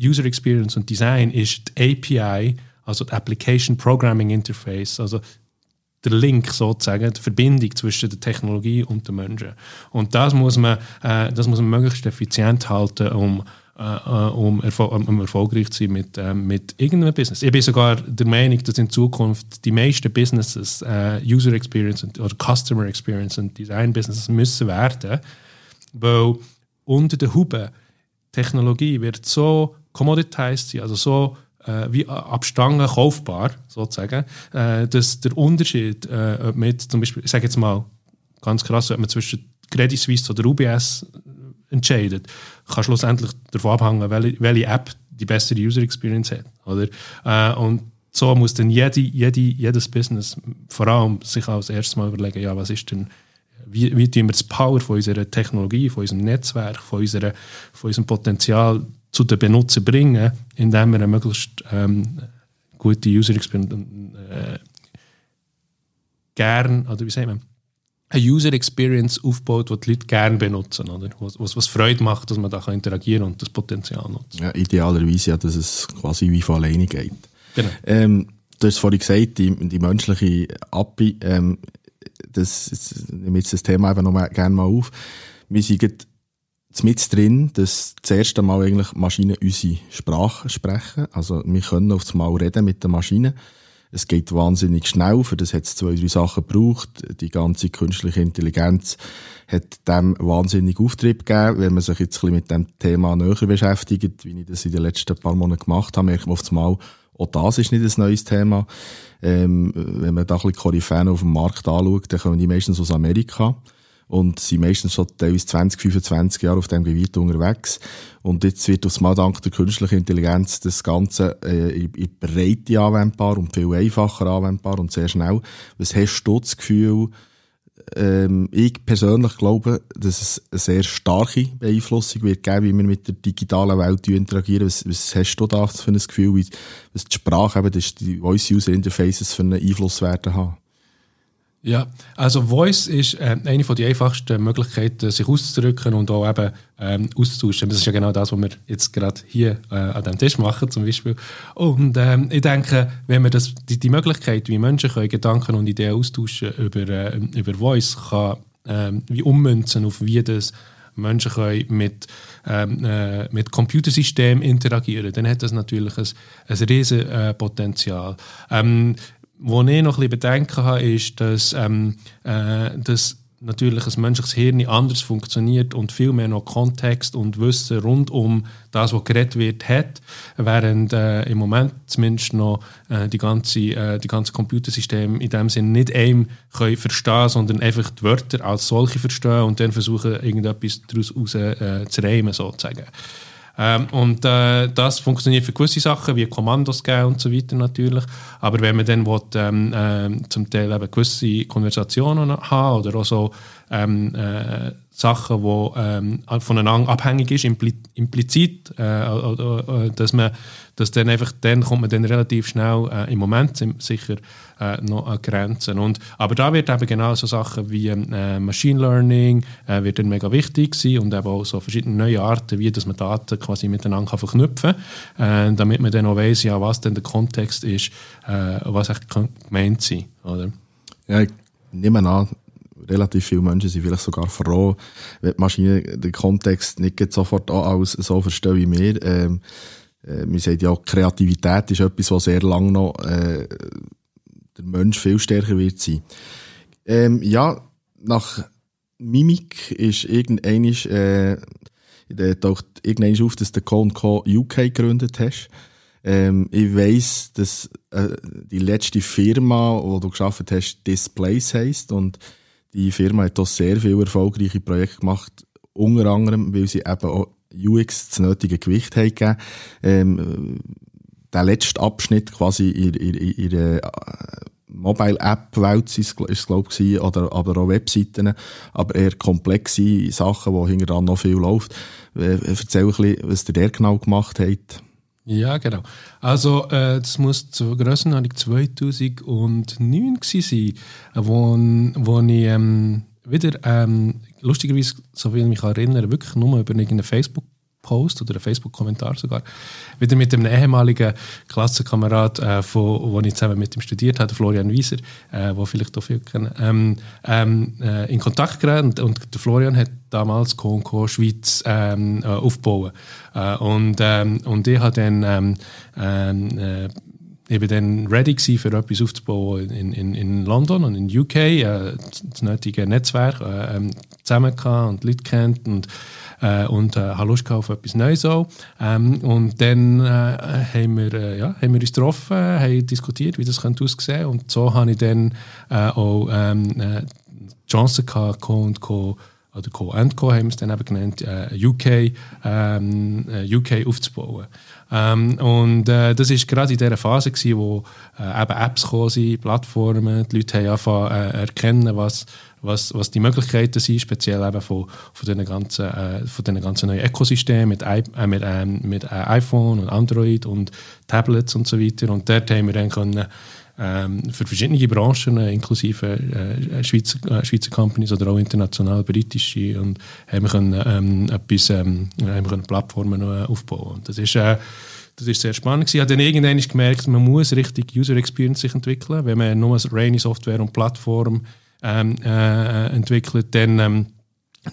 User Experience und Design ist die API, also die Application Programming Interface, also der Link sozusagen, die Verbindung zwischen der Technologie und den Menschen. Und das muss man, äh, das muss man möglichst effizient halten, um äh, äh um, erfol um, erfolgreich zu sein mit, äh, mit irgendeinem Business. Ich bin sogar der Meinung, dass in Zukunft die meisten Businesses äh, User Experience und, oder Customer Experience und Design Businesses müssen werden, weil unter der Hube Technologie wird so commoditized sein, also so äh, wie abstangen kaufbar, sozusagen, äh, dass der Unterschied äh, mit zum Beispiel, ich sage jetzt mal ganz krass, ob man zwischen Credit Suisse oder UBS entscheidet, kann schlussendlich davon abhängen, welche, welche App die bessere User Experience hat. Oder? Äh, und so muss dann jede, jede, jedes Business vor allem sich als erstes mal überlegen, ja, was ist denn, wie, wie tun wir das Power von unserer Technologie, von unserem Netzwerk, von, unserer, von unserem Potenzial zu den Benutzern bringen, indem wir eine möglichst ähm, gute User Experience äh, gern, oder wie sagt man, eine User Experience aufbaut, die die Leute gerne benutzen, oder? Was, was, was Freude macht, dass man da interagieren und das Potenzial nutzt. Ja, idealerweise ja, dass es quasi wie von alleine geht. Genau. Ähm, du hast vorhin gesagt, die, die menschliche API, ähm, das, das nehme jetzt das Thema einfach noch mal, gerne mal auf. Wir sind mit drin, dass das erste Mal eigentlich Maschinen unsere Sprache sprechen. Also wir können auf das Mal reden mit der Maschine. Es geht wahnsinnig schnell, für das hat es zwei, drei Sachen gebraucht. Die ganze künstliche Intelligenz hat dem wahnsinnig Auftrieb gegeben. Wenn man sich jetzt ein bisschen mit dem Thema näher beschäftigt, wie ich das in den letzten paar Monaten gemacht habe, merkt man das Mal, auch das ist nicht ein neues Thema. Ähm, wenn man da ein bisschen Koryphäen auf dem Markt anschaut, dann kommen die meistens aus Amerika und sind meistens schon teilweise 20, 25 Jahre auf dem Gebiet unterwegs. Und jetzt wird aufs Mal dank der künstlichen Intelligenz das Ganze äh, in, in Breite anwendbar und viel einfacher anwendbar und sehr schnell. Was hast du das Gefühl, ähm, ich persönlich glaube, dass es eine sehr starke Beeinflussung wird geben, wie wir mit der digitalen Welt interagieren. Was, was hast du da für ein Gefühl, wie, was die Sprache, eben, die Voice-User-Interfaces für einen Einfluss werden haben? Ja, also Voice ist äh, eine den einfachsten Möglichkeiten, sich auszudrücken und auch eben ähm, auszutauschen. Das ist ja genau das, was wir jetzt gerade hier äh, an dem Tisch machen, zum Beispiel. Und ähm, ich denke, wenn man das, die, die Möglichkeit, wie Menschen können Gedanken und Ideen austauschen über, äh, über Voice, kann ähm, wie ummünzen auf wie das Menschen können mit, ähm, äh, mit Computersystemen interagieren, dann hat das natürlich ein, ein riesen äh, Potenzial. Ähm, wo ich noch ein bisschen Bedenken habe, ist, dass, ähm, äh, dass natürlich ein menschliches Hirn anders funktioniert und viel mehr noch Kontext und Wissen rund um das, was geredet wird, hat, während äh, im Moment zumindest noch äh, die ganze, äh, die ganze Computersysteme in dem Sinne nicht einem können verstehen, sondern einfach die Wörter als solche verstehen und dann versuchen, irgendetwas daraus raus, äh, zu reimen, sozusagen. Ähm, und äh, das funktioniert für gewisse Sachen, wie Kommandos geben und so weiter natürlich. Aber wenn man dann will, ähm, äh, zum Teil eben gewisse Konversationen haben oder auch so ähm, äh, Sachen, die ähm, voneinander abhängig ist, implizit, äh, äh, dass man dass dann einfach, dann kommt man dann relativ schnell, äh, im Moment sind sicher äh, noch an Grenzen. Und, aber da wird eben genau so Sachen wie äh, Machine Learning äh, wird dann mega wichtig sein und eben auch so verschiedene neue Arten, wie dass man Daten quasi miteinander kann verknüpfen kann, äh, damit man dann auch weiss, ja, was denn der Kontext ist, äh, was echt gemeint sein, oder? Ja, ich nehme an, relativ viele Menschen sind vielleicht sogar froh, wenn die Maschine den Kontext nicht sofort als so verstehen wie wir. Ähm, äh, man sagt ja, Kreativität ist etwas, was sehr lange noch äh, der Mensch viel stärker wird sein. Ähm, ja, nach Mimik ist irgendein äh, Da taucht irgendwann auf, dass du Co&Co UK gegründet hast. Ähm, ich weiss, dass äh, die letzte Firma, die du geschafft hast, Displays heisst. Und die Firma hat auch sehr viele erfolgreiche Projekte gemacht. Unter anderem, weil sie eben auch UX das nötige Gewicht haben gegeben. Ähm, der letzte Abschnitt quasi in, in, in, in Mobile-App-Welt ist glaube ich, oder, aber auch Webseiten, aber eher komplexe Sachen, wo hinterher noch viel läuft. Äh, erzähl ein bisschen, was ihr der genau gemacht habt. Ja, genau. Also, äh, das muss zur Grössenordnung 2009 gewesen sein, wo, wo ich ähm, wieder, ähm, lustigerweise, so wie ich mich erinnere, wirklich nur über irgendeine Facebook Post oder einen Facebook-Kommentar sogar, wieder mit einem ehemaligen Klassenkamerad, äh, von, wo ich zusammen mit ihm studiert habe, Florian Wieser, äh, wo vielleicht auch viele kennen, ähm, ähm, äh, in Kontakt geraten und, der Florian hat damals Co Schweiz ähm, äh, aufgebaut. Äh, und, ähm, und ich habe dann ähm, ähm äh, ich war dann ready für etwas aufzubauen in, in, in London und in UK, äh, das nötige Netzwerk äh, ähm, zusammen und Leute kennt und äh, und äh, habe Lust auf etwas Neues auch. Ähm, und dann äh, haben, wir, äh, ja, haben wir uns getroffen, haben diskutiert, wie das könnte aussehen und so habe ich dann äh, auch ähm, äh, die Chance gehabt, Co und Co oder Co and Co haben wir es dann eben genannt, äh, UK, ähm, äh, UK aufzubauen. Ähm, und äh, das ist gerade in dieser Phase gewesen, wo äh, eben Apps gekommen Plattformen, die Leute haben angefangen äh, erkennen, was was, was die Möglichkeiten sind, speziell eben von, von diesen ganzen, äh, ganzen neuen Ökosystemen mit, I, äh, mit, äh, mit iPhone und Android und Tablets und so weiter. Und dort haben wir dann können, ähm, für verschiedene Branchen, äh, inklusive äh, Schweizer, äh, Schweizer Companies oder auch international britische, und haben wir können, ähm, etwas, ähm, haben wir können Plattformen aufbauen. Und das ist das ist sehr spannend. Ich habe dann irgendwann gemerkt, man muss richtig User Experience sich entwickeln. Wenn man nur reine Software und Plattform ähm, äh, entwickelt, dann, ähm,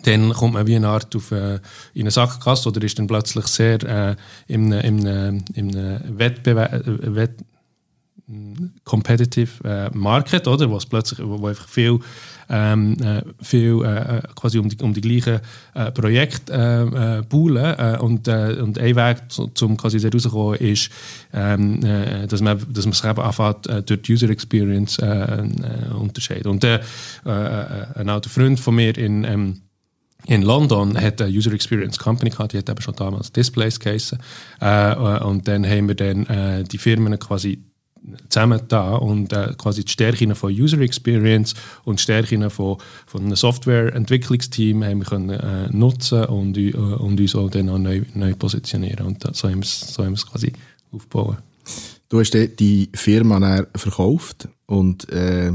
dann kommt man wie eine Art auf, äh, in eine Sackgasse oder ist dann plötzlich sehr äh, im, im Wettbewerb, äh, Wett competitive äh, Market, oder? Wo es plötzlich, wo einfach viel, ähm, äh, viel äh, quasi um die, um die gleichen äh, Projekte äh, äh, poolen und, äh, und ein Weg, um quasi da rauszukommen, ist, ähm, äh, dass man, dass man sich eben anfängt, äh, durch die User Experience äh, äh, unterscheiden. Und äh, ein alter Freund von mir in ähm, in London hat eine User Experience Company gehabt, die hat eben schon damals Displays geheißen. Äh, und dann haben wir dann äh, die Firmen quasi zusammen da und äh, quasi die Stärken von User Experience und die Stärken von, von einem Softwareentwicklungsteam haben wir können äh, nutzen und, äh, und uns auch dann auch neu, neu positionieren und so haben wir es so quasi aufbauen. Du hast die Firma verkauft und äh,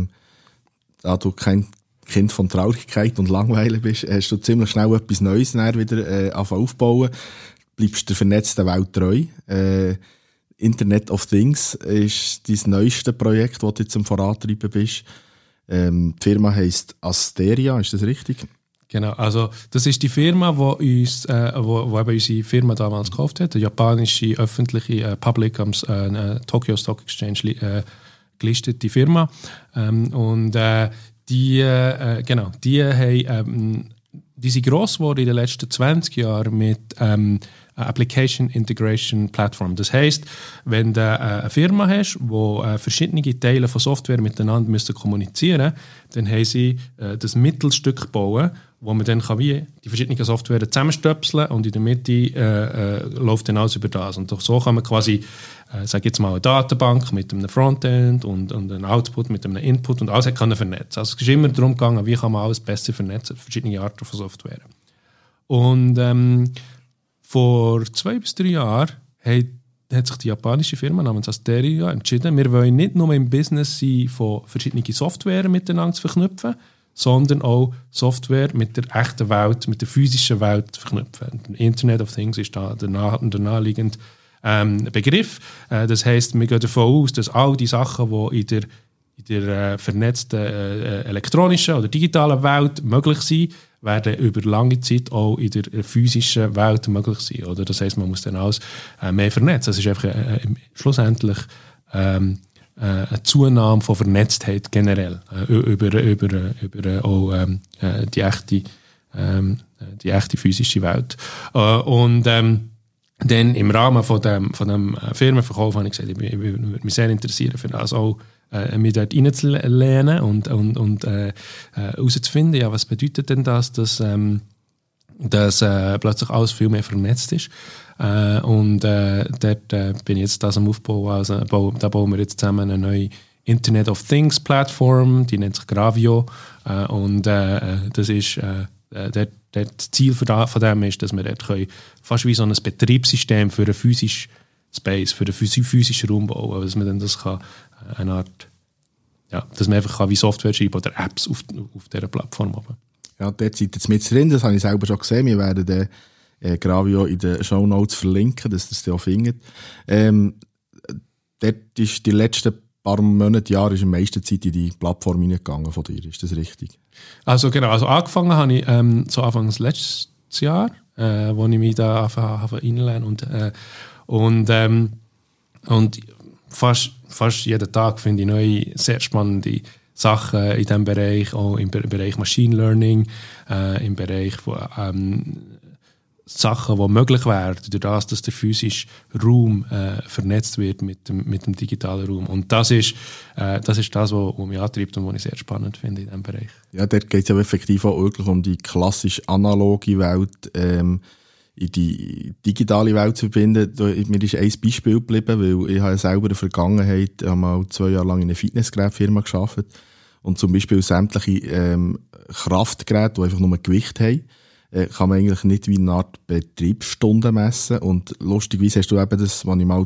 da du kein Kind von Traurigkeit und Langweile bist, hast du ziemlich schnell etwas Neues wieder äh, aufbauen. Bleibst der vernetzten Welt treu. Äh, Internet of Things ist dein neueste Projekt, das du jetzt am Vorantreiben bist. Ähm, die Firma heisst Asteria, ist das richtig? Genau, also das ist die Firma, die uns, äh, wo, wo eben unsere Firma damals gekauft hat, eine japanische öffentliche äh, Public am äh, Tokyo Stock Exchange äh, gelistete Firma. Ähm, und äh, die, äh, genau, die haben, ähm, die sind gross geworden in den letzten 20 Jahren mit ähm, Application Integration Platform. Das heißt, wenn du äh, eine Firma hast, wo äh, verschiedene Teile von Software miteinander müssen kommunizieren, dann haben sie äh, das Mittelstück bauen, wo man dann wie die verschiedenen Software zusammenstöpseln und in der Mitte äh, äh, läuft dann alles über das. Und so kann man quasi, äh, sage jetzt mal, eine Datenbank mit einem Frontend und, und einem Output mit einem Input und alles kann vernetzen. Also es ist immer darum gegangen, wie kann man alles besser vernetzen, verschiedene Arten von Software. Und ähm, vor zwei bis drei Jahren hat, sich die japanische Firma namens Asteria entschieden, wir wollen nicht nur im Business sein, von verschiedenen Software miteinander zu verknüpfen, sondern auch Software mit der echten Welt, mit der physischen Welt zu verknüpfen. Internet of Things ist da der, nah, der naheliegende ähm, Begriff. Äh, das heißt, wir gehen davon aus, dass all die Sachen, die in der, in der äh, vernetzten äh, elektronischen oder digitalen Welt möglich sind, werden über lange Zeit auch in der physischen Welt möglich sein. Oder? Das heißt, man muss dann alles äh, mehr vernetzen. Das ist einfach äh, äh schlussendlich ähm, äh, eine Zunahme von Vernetztheit generell äh, über, über, über auch ähm, äh, die echte ähm, die echte physische Welt. Äh, und ähm, dann im Rahmen von dem, von dem Firmenverkauf habe ich gesagt, ich, ich würde mich sehr interessieren, für das auch äh, mich dort reinzulernen und, und, und äh, herauszufinden, äh, ja, was bedeutet denn das, dass, ähm, dass äh, plötzlich alles viel mehr vernetzt ist. Äh, und äh, dort äh, bin ich jetzt das am Aufbau. Also, da bauen wir jetzt zusammen eine neue Internet of Things Plattform, die nennt sich Gravio. Äh, und äh, das ist äh, dort das Ziel von, dem ist, dass wir dort fast wie so ein Betriebssystem für einen physischen Space, für einen physischen Raum bauen, dass man dann das kann, eine Art, ja, dass man einfach wie Software schreiben oder Apps auf, auf dieser Plattform haben. Ja, dort seid ihr mit drin, das habe ich selber schon gesehen. Wir werden den äh, Gravio in den Show Notes verlinken, dass ihr es auch findet. Ähm, dort ist die letzten paar Monate, Jahre ist am meisten Zeit in die Plattform hineingegangen von dir. Ist das richtig? Also genau, also angefangen habe ich ähm, so Anfangs letztes Jahr, äh, wo ich mich da reinlernen und, äh, und, ähm, und fast, fast jeden Tag finde ich neue, sehr spannende Sachen in diesem Bereich, auch im Bereich Machine Learning, äh, im Bereich von ähm, Sachen, die möglich wären, durch das, dass der physische Raum äh, vernetzt wird mit dem, mit dem digitalen Raum. Und das ist, äh, das, ist das, was mich antreibt und was ich sehr spannend finde in diesem Bereich. Ja, dort geht es ja effektiv auch wirklich um die klassisch analoge Welt ähm, in die digitale Welt zu verbinden. Mir ist ein Beispiel geblieben, weil ich habe selber in der Vergangenheit mal zwei Jahre lang in einer Fitnessgerätfirma gearbeitet und zum Beispiel sämtliche ähm, Kraftgeräte, die einfach nur Gewicht haben, äh, kann man eigentlich nicht wie eine Art Betriebsstunden messen. Und lustigerweise hast du eben das, was ich mal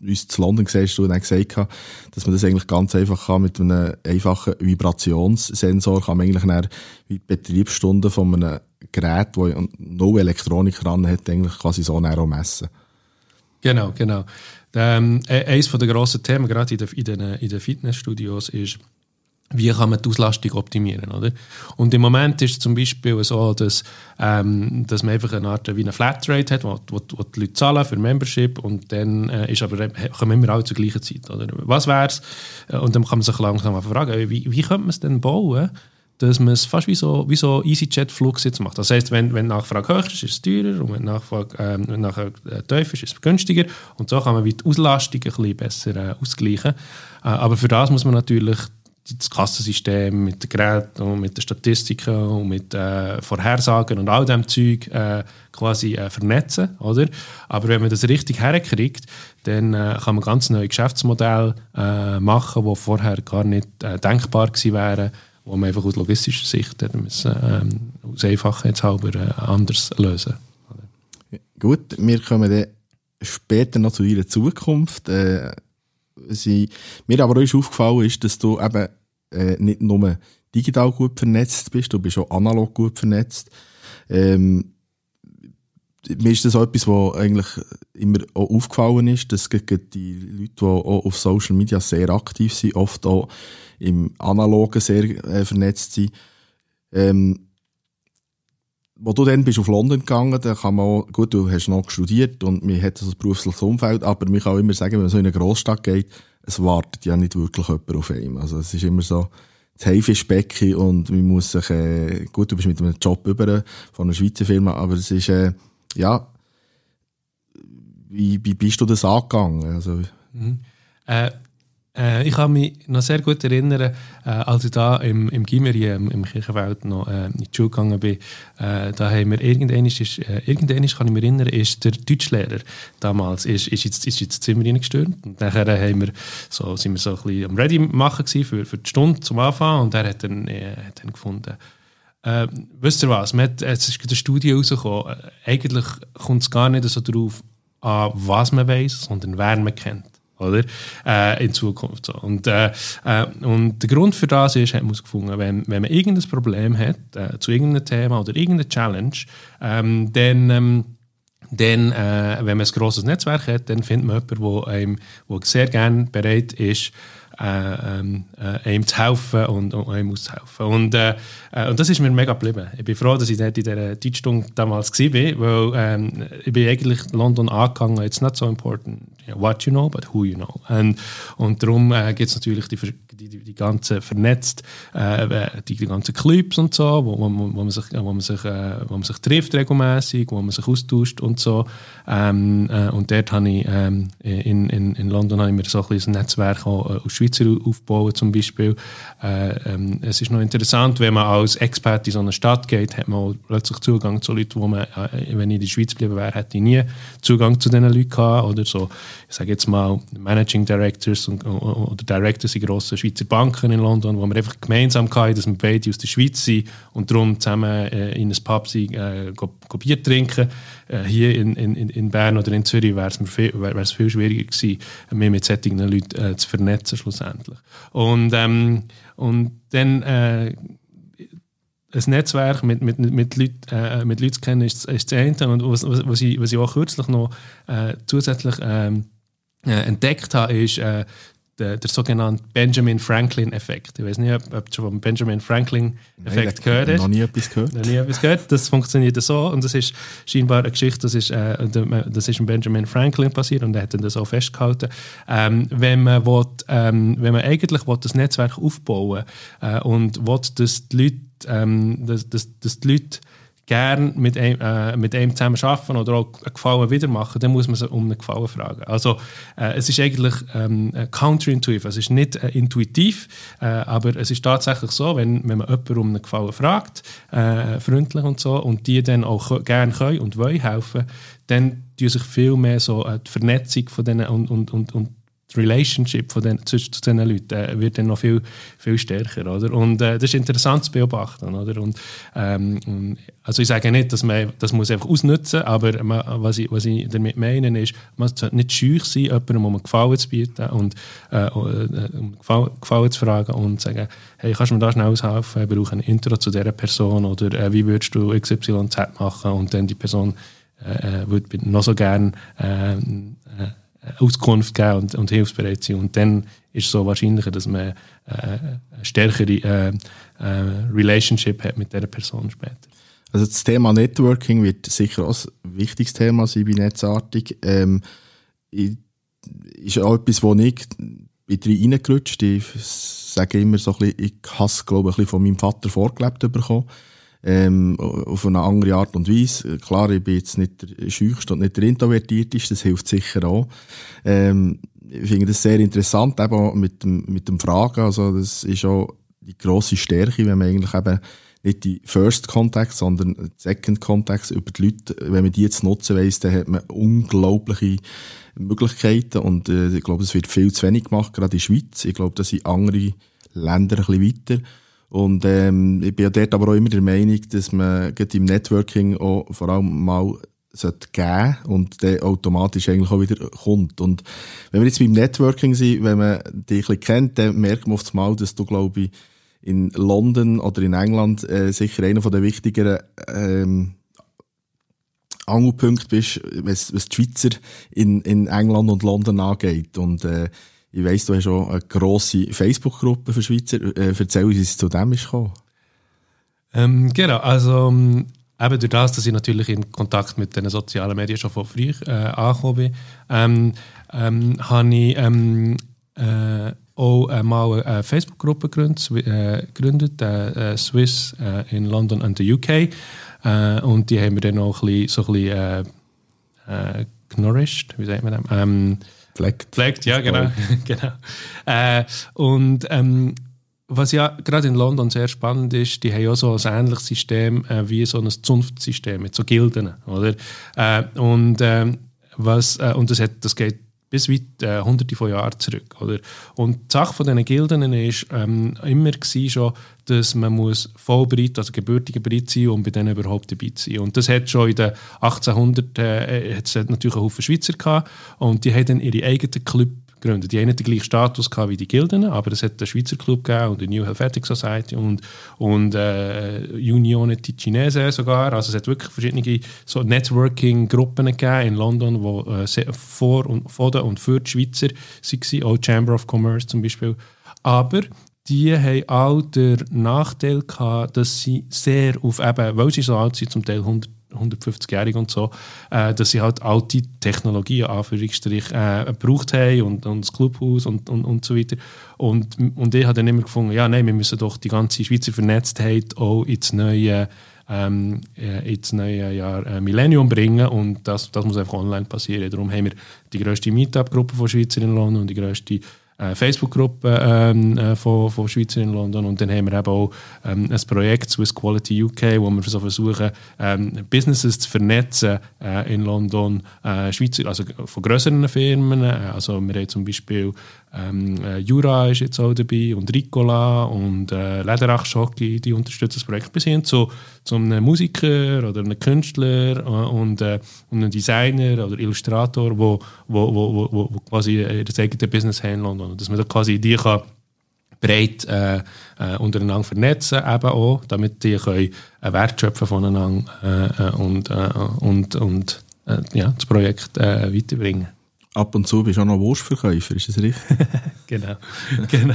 uns zu London gesehen hast, du dann gesagt hast, dass man das eigentlich ganz einfach kann mit einem einfachen Vibrationssensor kann man eigentlich dann die Betriebsstunden von einem Gerät, das no Elektronik dran hat, eigentlich quasi so näher messen. Genau, genau. Ähm, e-, eines der grossen Themen, gerade in den, in den Fitnessstudios, ist, wie kann man die Auslastung optimieren, oder? Und im Moment ist es zum Beispiel so, dass, ähm, dass man einfach eine Art wie eine Flatrate hat, wo, wo, wo die Leute zahlen für Membership und dann äh, ist aber, kommen immer alle zur gleichen Zeit, oder? Was es? Äh, und dann kann man sich langsam fragen, wie, wie könnte man es denn bauen, dass man es fast wie so, wie so EasyJet-Flug jetzt macht. Das heißt, wenn, wenn Nachfrage hoch ist, ist es teurer und wenn die Nachfrage ähm, wenn äh, tief ist, ist es günstiger und so kann man die Auslastung ein bisschen besser äh, ausgleichen. Äh, aber für das muss man natürlich das Kassensystem mit den Geräten und mit den Statistiken und mit äh, Vorhersagen und all dem Zeug äh, quasi äh, vernetzen, oder? Aber wenn man das richtig herkriegt, dann äh, kann man ganz neue Geschäftsmodelle äh, machen, die vorher gar nicht äh, denkbar gewesen wären, wo man einfach aus logistischer Sicht müssen, ähm, aus Einfachheitshalber anders lösen. Gut, wir kommen dann später noch zu Ihrer Zukunft. Sie, mir aber auch aufgefallen ist, dass du eben äh, nicht nur digital gut vernetzt bist, du bist auch analog gut vernetzt. Ähm, mir ist das auch etwas, was eigentlich immer auch aufgefallen ist, dass die Leute, die auch auf Social Media sehr aktiv sind, oft auch im Analogen sehr äh, vernetzt sind. Ähm, wo du dann bist auf London gegangen, da kann man auch, gut, du hast noch studiert und mir hat ein berufliches Umfeld, aber man kann auch immer sagen, wenn man so in eine Großstadt geht, es wartet ja nicht wirklich jemand auf einen. Also es ist immer so, das Haifischbecken und man muss sich, äh, gut, du bist mit einem Job über von einer Schweizer Firma, aber es ist, äh, ja, wie, wie bist du das angegangen? Also, mhm. äh, äh, ich kann mich noch sehr gut erinnern, äh, als ich da im, im Gimmerie, im, im Kirchenfeld noch äh, in die Schule gegangen bin, äh, da haben wir irgendwann, ist, äh, kann ich mich erinnern, ist der Deutschlehrer damals, ist, ist, jetzt, ist ins Zimmer reingestürmt. Und nachher haben wir so, sind wir so ein bisschen am Ready machen für, für die Stunde zum Anfang und er hat dann, äh, hat dann gefunden, äh, wisst ihr was, hat, es ist eine Studie rausgekommen, äh, eigentlich kommt es gar nicht so darauf an, was man weiß, sondern wer man kennt oder? Äh, in Zukunft. So. Und, äh, äh, und der Grund für das ist, hat man gefunden, wenn, wenn man irgendein Problem hat, äh, zu irgendeinem Thema oder irgendeiner Challenge, ähm, dann, ähm, dann äh, wenn man ein grosses Netzwerk hat, dann findet man jemanden, der einem wo sehr gerne bereit ist, äh, ähm, äh, ihm zu helfen und, und ihm auszuhelfen. Und, äh, äh, und das ist mir mega geblieben. Ich bin froh, dass ich dort in dieser Deutschstunde damals war, weil ähm, ich bin eigentlich London angegangen, it's not so important what you know, but who you know. Und, und darum äh, gibt es natürlich die, die, die, die ganze vernetzt, äh, die, die ganzen Clubs und so, wo, wo, wo man sich, wo man sich, äh, wo man sich trifft regelmäßig, wo man sich austauscht und so. Ähm, äh, und dort habe ich ähm, in, in, in London habe ich mir so ein, ein Netzwerk auch, äh, aus Schweizer aufgebaut zum Beispiel. Äh, ähm, es ist noch interessant, wenn man als Experte in so eine Stadt geht, hat man plötzlich Zugang zu Leuten, wo man, äh, wenn ich in der Schweiz geblieben wäre, hätte ich nie Zugang zu diesen Leuten gehabt oder so. Ich sage jetzt mal Managing Directors und, oder Directors in grossen Schweizer Banken in London, wo wir einfach gemeinsam hatten, dass wir beide aus der Schweiz sind und darum zusammen äh, in ein Pub sind, äh, go, go Bier trinken. Äh, hier in, in, in Bern oder in Zürich wäre es viel, viel schwieriger gewesen, mich mit solchen Leuten äh, zu vernetzen schlussendlich. Und, ähm, und dann äh, ein Netzwerk mit, mit, mit, Leuten, äh, mit Leuten zu kennen, ist, ist das eine. Und was, was, was, ich, was ich auch kürzlich noch äh, zusätzlich ähm, äh, entdeckt habe, ist äh, der, der, sogenannte Benjamin Franklin-Effekt. Ich weiß nicht, ob, ob du schon vom Benjamin Franklin-Effekt gehört hast. Noch nie etwas gehört. Noch nie etwas gehört. Das funktioniert so und das ist scheinbar eine Geschichte, das ist, äh, das ist Benjamin Franklin passiert und er hat das auch festgehalten. Ähm, wenn, man will, ähm, wenn man eigentlich will, das Netzwerk aufbauen äh, und will, dass die Leute, ähm, dass, dass, dass die Leute gerne mit einem, äh, mit einem zusammen arbeiten oder auch einen Gefallen wieder machen, dann muss man sie um einen Gefallen fragen. Also äh, es ist eigentlich ähm, counterintuitive, es ist nicht äh, intuitiv, äh, aber es ist tatsächlich so, wenn, wenn man jemanden um einen Gefallen fragt, äh, freundlich und so, und die dann auch gerne können und wollen helfen, dann tun sich viel mehr so äh, die Vernetzung von denen und, und, und, und die Relationship von den, zwischen diesen Leuten äh, wird dann noch viel, viel stärker. Oder? Und äh, das ist interessant zu beobachten. Oder? Und, ähm, also ich sage nicht, dass man das muss einfach ausnutzen aber man, was, ich, was ich damit meine, ist, man sollte nicht scheu sein, jemandem um einen Gefallen zu bieten und äh, äh um Gefallen, Gefallen zu fragen und zu sagen, hey, kannst du mir da schnell aushelfen, ich brauche ein Intro zu dieser Person oder äh, wie würdest du XYZ machen und dann die Person äh, würde noch so gerne Auskunft geben und, und hilfsbereit sein. Und dann ist es so wahrscheinlicher, dass man äh, eine stärkere äh, äh, Relationship hat mit dieser Person später. Also das Thema Networking wird sicher auch ein wichtiges Thema sein bei Netzartig. Ähm, ist auch etwas, wo ich bin reingerutscht. Ich sage immer so ein bisschen, ich habe es, glaube ich, von meinem Vater vorgelebt bekommen ähm, auf eine andere Art und Weise. Klar, ich bin jetzt nicht der Scheuchste und nicht der Introvertierteste, das hilft sicher auch. Ähm, ich finde das sehr interessant, eben mit dem, mit dem Fragen, also das ist auch die grosse Stärke, wenn man eigentlich eben nicht die First Contacts, sondern Second Contacts über die Leute, wenn man die jetzt nutzen weiss, dann hat man unglaubliche Möglichkeiten und äh, ich glaube, es wird viel zu wenig gemacht, gerade in der Schweiz. Ich glaube, da sind andere Länder ein bisschen weiter. Und ähm, ich bin ja dort aber auch immer der Meinung, dass man gerade im Networking auch vor allem mal sollte geben und der automatisch eigentlich auch wieder kommt. Und wenn wir jetzt beim Networking sind, wenn man dich ein bisschen kennt, dann merkt man oft mal, dass du, glaube ich, in London oder in England äh, sicher einer der wichtigeren ähm, Angelpunkte bist, was, was die Schweizer in, in England und London angeht. Und äh, ich weiss, du hast auch eine grosse Facebook-Gruppe für Schweizer. Äh, erzähl uns, wie es zu dem ist gekommen. Ähm, genau, also ähm, eben durch das, dass ich natürlich in Kontakt mit den sozialen Medien schon von früh äh, angekommen bin, ähm, ähm, habe ich ähm, äh, auch äh, mal eine Facebook-Gruppe gegründet, äh, gegründet äh, Swiss äh, in London und the UK. Äh, und die haben wir dann auch ein bisschen, so ein bisschen äh, äh, nourished, wie sagt man das? Pflegt. Pflegt, ja, genau. genau. Äh, und ähm, was ja gerade in London sehr spannend ist, die haben ja so ein ähnliches System äh, wie so ein Zunftsystem mit so Gilden, oder? Äh, und, ähm, was, äh, und das, hat, das geht bis weit äh, hunderte von Jahren zurück. Oder? Und die Sache von diesen Gilden war ähm, immer schon, dass man muss vollbreit, also gebürtiger Brit sein, um bei denen überhaupt dabei zu sein. Und das hat schon in den 1800 äh, hat's natürlich einen Haufen Schweizer gehabt und die haben dann ihre eigenen Club gegründet. Die haben nicht den gleichen Status gehabt wie die Gilden, aber es hat einen Schweizer Club gegeben und die New Helvetic Society und, und äh, Unione Ticinese sogar. Also es hat wirklich verschiedene so Networking-Gruppen in London, die äh, vor und, vor und für die Schweizer waren, auch Chamber of Commerce zum Beispiel. Aber die haben auch den Nachteil gehabt, dass sie sehr auf eben, weil sie so alt sind, zum Teil 100 150-jährig und so, äh, dass sie halt alte Technologien, Anführungsstrich, äh, gebraucht haben und, und das Clubhaus und, und, und so weiter. Und, und ich habe dann immer gefunden, ja, nein, wir müssen doch die ganze Schweizer Vernetztheit auch ins neue ähm, äh, ins neue Jahr äh, Millennium bringen und das, das muss einfach online passieren. Darum haben wir die grösste Meetup-Gruppe von Schweizer in London und die grösste Facebook-Gruppe ähm, äh, von, von Schweizer in London. Und dann haben wir eben auch ähm, ein Projekt Swiss Quality UK, wo wir so versuchen, ähm, Businesses zu vernetzen äh, in London, äh, Schweizer, also von größeren Firmen, äh, also wir haben zum Beispiel ähm, äh, Jura ist jetzt auch dabei und Ricola und äh, Lederach Schocki, die unterstützen das Projekt bis hin zu, zu einem Musiker oder einem Künstler äh, und, äh, und einem Designer oder Illustrator, wo, wo, wo, wo, wo quasi das eigene Business haben in dass man da quasi die kann breit äh, äh, untereinander vernetzen, eben auch, damit die können einen Wert schöpfen voneinander äh, äh und, und, und ja, das Projekt weiterbringen. Ab und zu bist du auch noch Wurstverkäufer, ist das richtig? genau, genau.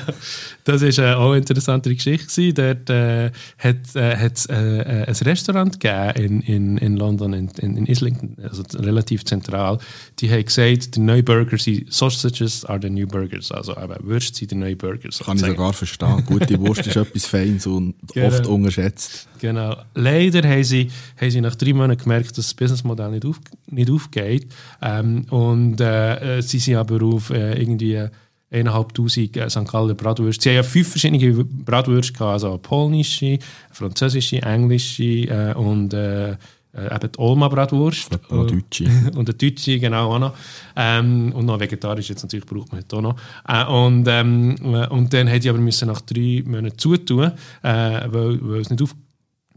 Das war äh, auch eine interessante Geschichte. Dort äh, hat es äh, äh, ein Restaurant gegeben in, in, in London, in, in, in Islington, also relativ zentral. Die haben gesagt, die neuen Burger sind Sausages are the new burgers. Also eben, Würste sind die neuen Burgers. Kann ich sogar verstehen. Gute Wurst ist etwas Feins und genau. oft unterschätzt. Genau. Leider haben sie, haben sie nach drei Monaten gemerkt, dass das Businessmodell nicht, auf, nicht aufgeht. Ähm, und äh, sie sind aber auf äh, irgendwie eineinhalbtausend äh, St. Galler Bratwürste. Sie haben ja fünf verschiedene Bratwürste gehabt, also polnische, französische, englische äh, und äh, äh eben die Olma Bratwurst. Und die Deutsche. und die Deutsche, genau, auch noch. Ähm, und noch vegetarisch, jetzt natürlich braucht man heute auch noch. Äh, und, ähm, und dann hätte ich aber müssen nach drei Monaten zutun, äh, weil, weil es nicht auf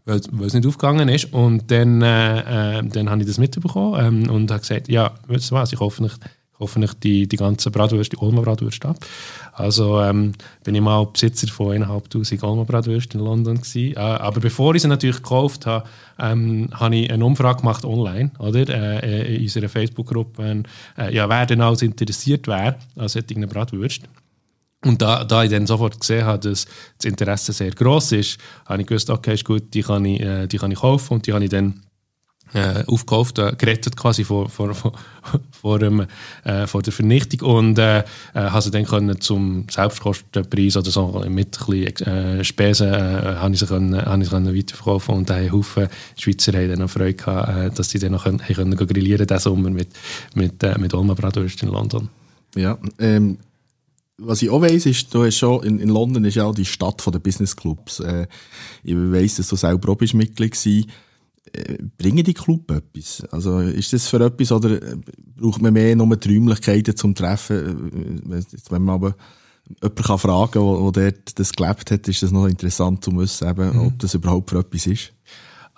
weil, weil es nicht aufgegangen ist. Und dann, äh, äh, dann habe ich das mitbekommen ähm, und habe gesagt, ja, weißt du was, ich hoffe nicht, hoffentlich die, die ganze Bratwürste, die Olma Bratwürste ab. Also ähm, bin ich mal Besitzer von 1'500 Olma Bratwürste in London gewesen. Äh, aber bevor ich sie natürlich gekauft habe, ähm, habe ich eine Umfrage gemacht online, oder? Äh, in unserer Facebook-Gruppe, äh, ja, wer denn alles interessiert wäre an solchen Bratwürsten. Und da, da ich dann sofort gesehen habe, dass das Interesse sehr groß ist, habe ich gewusst, okay, ist gut, die kann ich, äh, die kann ich kaufen und die habe ich dann äh, aufgekauft, äh, gerettet quasi vor, vor, vor, vor, dem, äh, vor der Vernichtung und äh, äh, sie dann können zum Selbstkostenpreis oder so mit ein bisschen äh, Spesen äh, sie können, sie können weiterverkaufen und ein Haufen Schweizer haben dann auch Freude gehabt, äh, dass sie dann noch können, können grillieren diesen Sommer mit, mit, äh, mit Olma Bratwurst in London. Ja, ähm, was ich auch weiss, ist, du hast schon, in, in London ist ja auch die Stadt der Business Clubs. Äh, ich weiss, dass du selber auch bist Mitglied warst bringen die Club etwas? Also ist das für etwas oder äh, braucht man mehr nur die Räumlichkeiten zum Treffen? Äh, wenn man aber jemanden kann fragen kann, der, der das gelebt hat, ist das noch interessant zu wissen, eben, mhm. ob das überhaupt für etwas ist.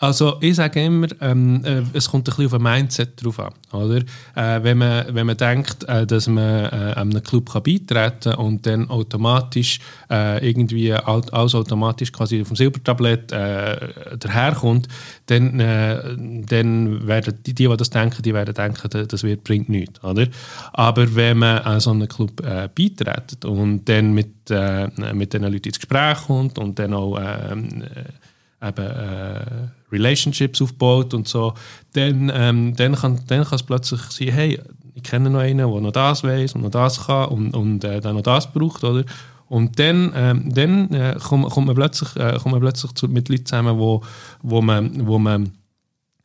Also ich sage immer, ähm, äh, es kommt ein bisschen auf ein Mindset drauf an. Oder? Äh, wenn, man, wenn man denkt, äh, dass man äh, einem Club kann beitreten kann und dann automatisch äh, irgendwie alles automatisch quasi auf dem Silbertablett äh, daherkommt, dann, äh, dann werden die, die, die das denken, die werden denken, das wird, bringt nichts. Oder? Aber wenn man an so einen Club äh, beitritt und dann mit, mit den Leuten ins Gespräch kommt und dann auch ähm, äh, eben, Relationships aufbaut und so, dann, ähm, dann kann dann es plötzlich sein, hey, ich kenne noch einen, der noch das weiß und noch das kann und, und äh, dann noch das braucht, oder? Und dann, ähm, dann äh, kommt, kommt, man plötzlich, äh, kommt man plötzlich zu, mit Leuten zusammen, wo, wo man, wo man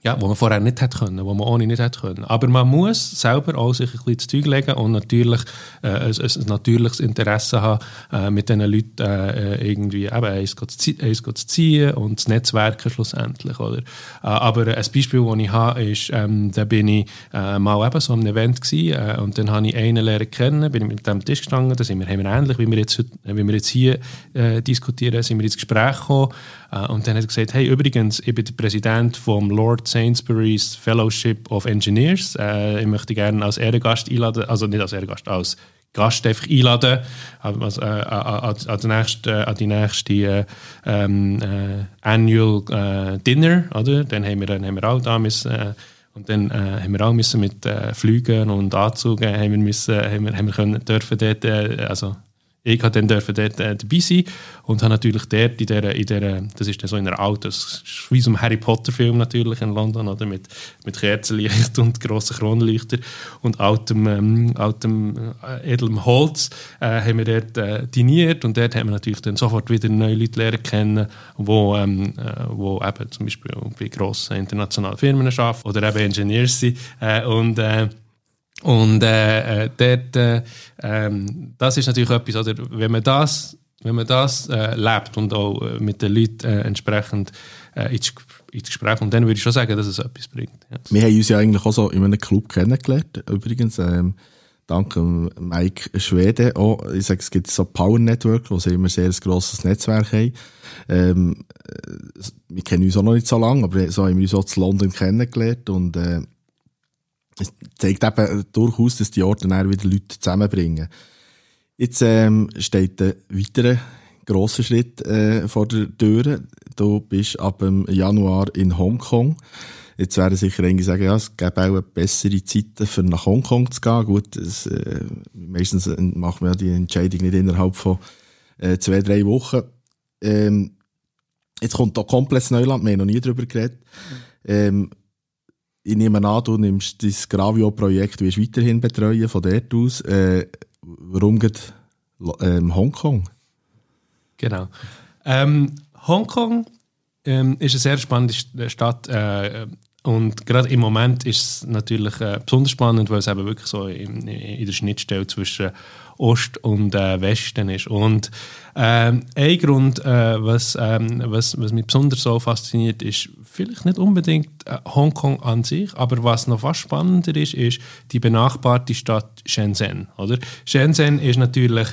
ja, wo man vorher nicht hätte können, wo man ohne nicht hätte können. Aber man muss selber auch sich ein bisschen zu Zeug legen und natürlich äh, ein, ein, natürliches Interesse haben, äh, mit diesen Leuten äh, irgendwie eben eins zu, ziehen und zu netzwerken schlussendlich, oder? Äh, aber ein Beispiel, das ich habe, ist, ähm, da bin ich äh, mal eben so einem Event gewesen, äh, und dann habe ich einen lernen kennen, bin ich mit dem Tisch gestanden, da sind wir, haben wir ähnlich, wie wir jetzt, wie wir jetzt hier äh, diskutieren, sind wir ins Gespräch gekommen und dann hat er gesagt, hey, übrigens, ich bin der Präsident vom Lord Sainsbury's Fellowship of Engineers. Uh, ich möchte gerne als Ehrengast einladen, also nicht als Ehrengast, als Gast einfach einladen also, äh, an, an, die nächste, an die nächste ähm, äh, Annual äh, Dinner, oder? Dann haben wir, dann haben wir auch da müssen, äh, und dann äh, haben wir auch müssen mit äh, Flügen und Anzügen haben wir müssen, haben wir, haben wir können, dürfen dort, also ich durfte dann dürfen dort äh, dabei sein und habe natürlich dort in der, in der das ist dann so in einer alten, das ist wie so ein Harry Potter Film natürlich in London, oder, mit, mit Kerzenlicht und grossen Kronleuchter und altem, ähm, altem äh, edlem Holz äh, haben wir dort äh, diniert und dort haben wir natürlich dann sofort wieder neue Leute lernen kennen, wo, ähm, äh, wo eben zum Beispiel bei grossen internationalen Firmen arbeiten oder eben Engineers sind äh, und äh, und äh, äh, dort, äh, ähm, das ist natürlich etwas, oder wenn man das, wenn man das äh, lebt und auch äh, mit den Leuten äh, entsprechend äh, ins, Gespräch und dann würde ich schon sagen, dass es etwas bringt. Ja. Wir haben uns ja eigentlich auch so in einem Club kennengelernt, übrigens, ähm, dank Mike Schwede auch. Ich sage, es gibt so Power Network, wo sie immer sehr ein grosses Netzwerk haben. Ähm, äh, wir kennen uns auch noch nicht so lange, aber so haben wir uns auch zu London kennengelernt und äh, es zeigt eben durchaus, dass die Orte dann wieder Leute zusammenbringen. Jetzt ähm, steht ein weiterer grosser Schritt äh, vor der Tür. Du bist ab dem Januar in Hongkong. Jetzt werden sicher einige sagen, ja, es gäbe auch bessere Zeiten, für nach Hongkong zu gehen. Gut, es, äh, meistens machen wir ja die Entscheidung nicht innerhalb von äh, zwei, drei Wochen. Ähm, jetzt kommt da komplettes Neuland, wir haben noch nie darüber geredet. Ähm, ich nehme an, du nimmst das Gravio-Projekt weiterhin betreuen, von dort aus. Äh, warum geht ähm, Hongkong? Genau. Ähm, Hongkong ähm, ist eine sehr spannende Stadt. Äh, und gerade im Moment ist es natürlich äh, besonders spannend, weil es eben wirklich so in, in der Schnittstelle zwischen Ost und äh, Westen ist. Und ähm, ein Grund, äh, was, ähm, was, was mich besonders so fasziniert, ist vielleicht nicht unbedingt äh, Hongkong an sich, aber was noch fast spannender ist, ist die benachbarte Stadt Shenzhen. Oder? Shenzhen ist natürlich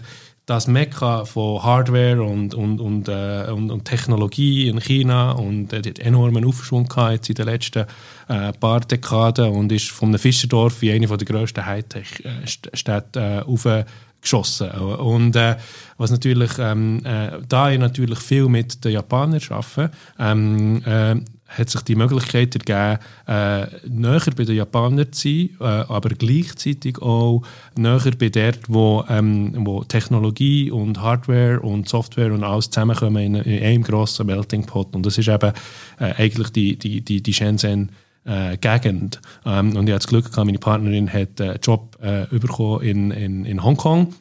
das Mekka von Hardware und, und, und, äh, und, und, Technologie in China und äh, hat enormen Aufschwung gehabt in den letzten äh, paar Dekaden und ist von einem Fischerdorf wie eine der grössten Hightech-Städte äh, äh, geschossen. Und äh, was natürlich, ähm, äh, da ich natürlich viel mit den Japanern arbeite, ähm, äh, hat sich die Möglichkeit ergeben, äh, näher bei den Japanern zu sein, äh, aber gleichzeitig auch näher bei dort, wo, ähm, wo Technologie und Hardware und Software und alles zusammenkommen in, in einem grossen Melting Pot. Und das ist eben äh, eigentlich die, die, die, die Shenzhen äh, Gegend. Ähm, und ich hatte das Glück gehabt, meine Partnerin hat einen Job äh, bekommen in, in, in Hongkong.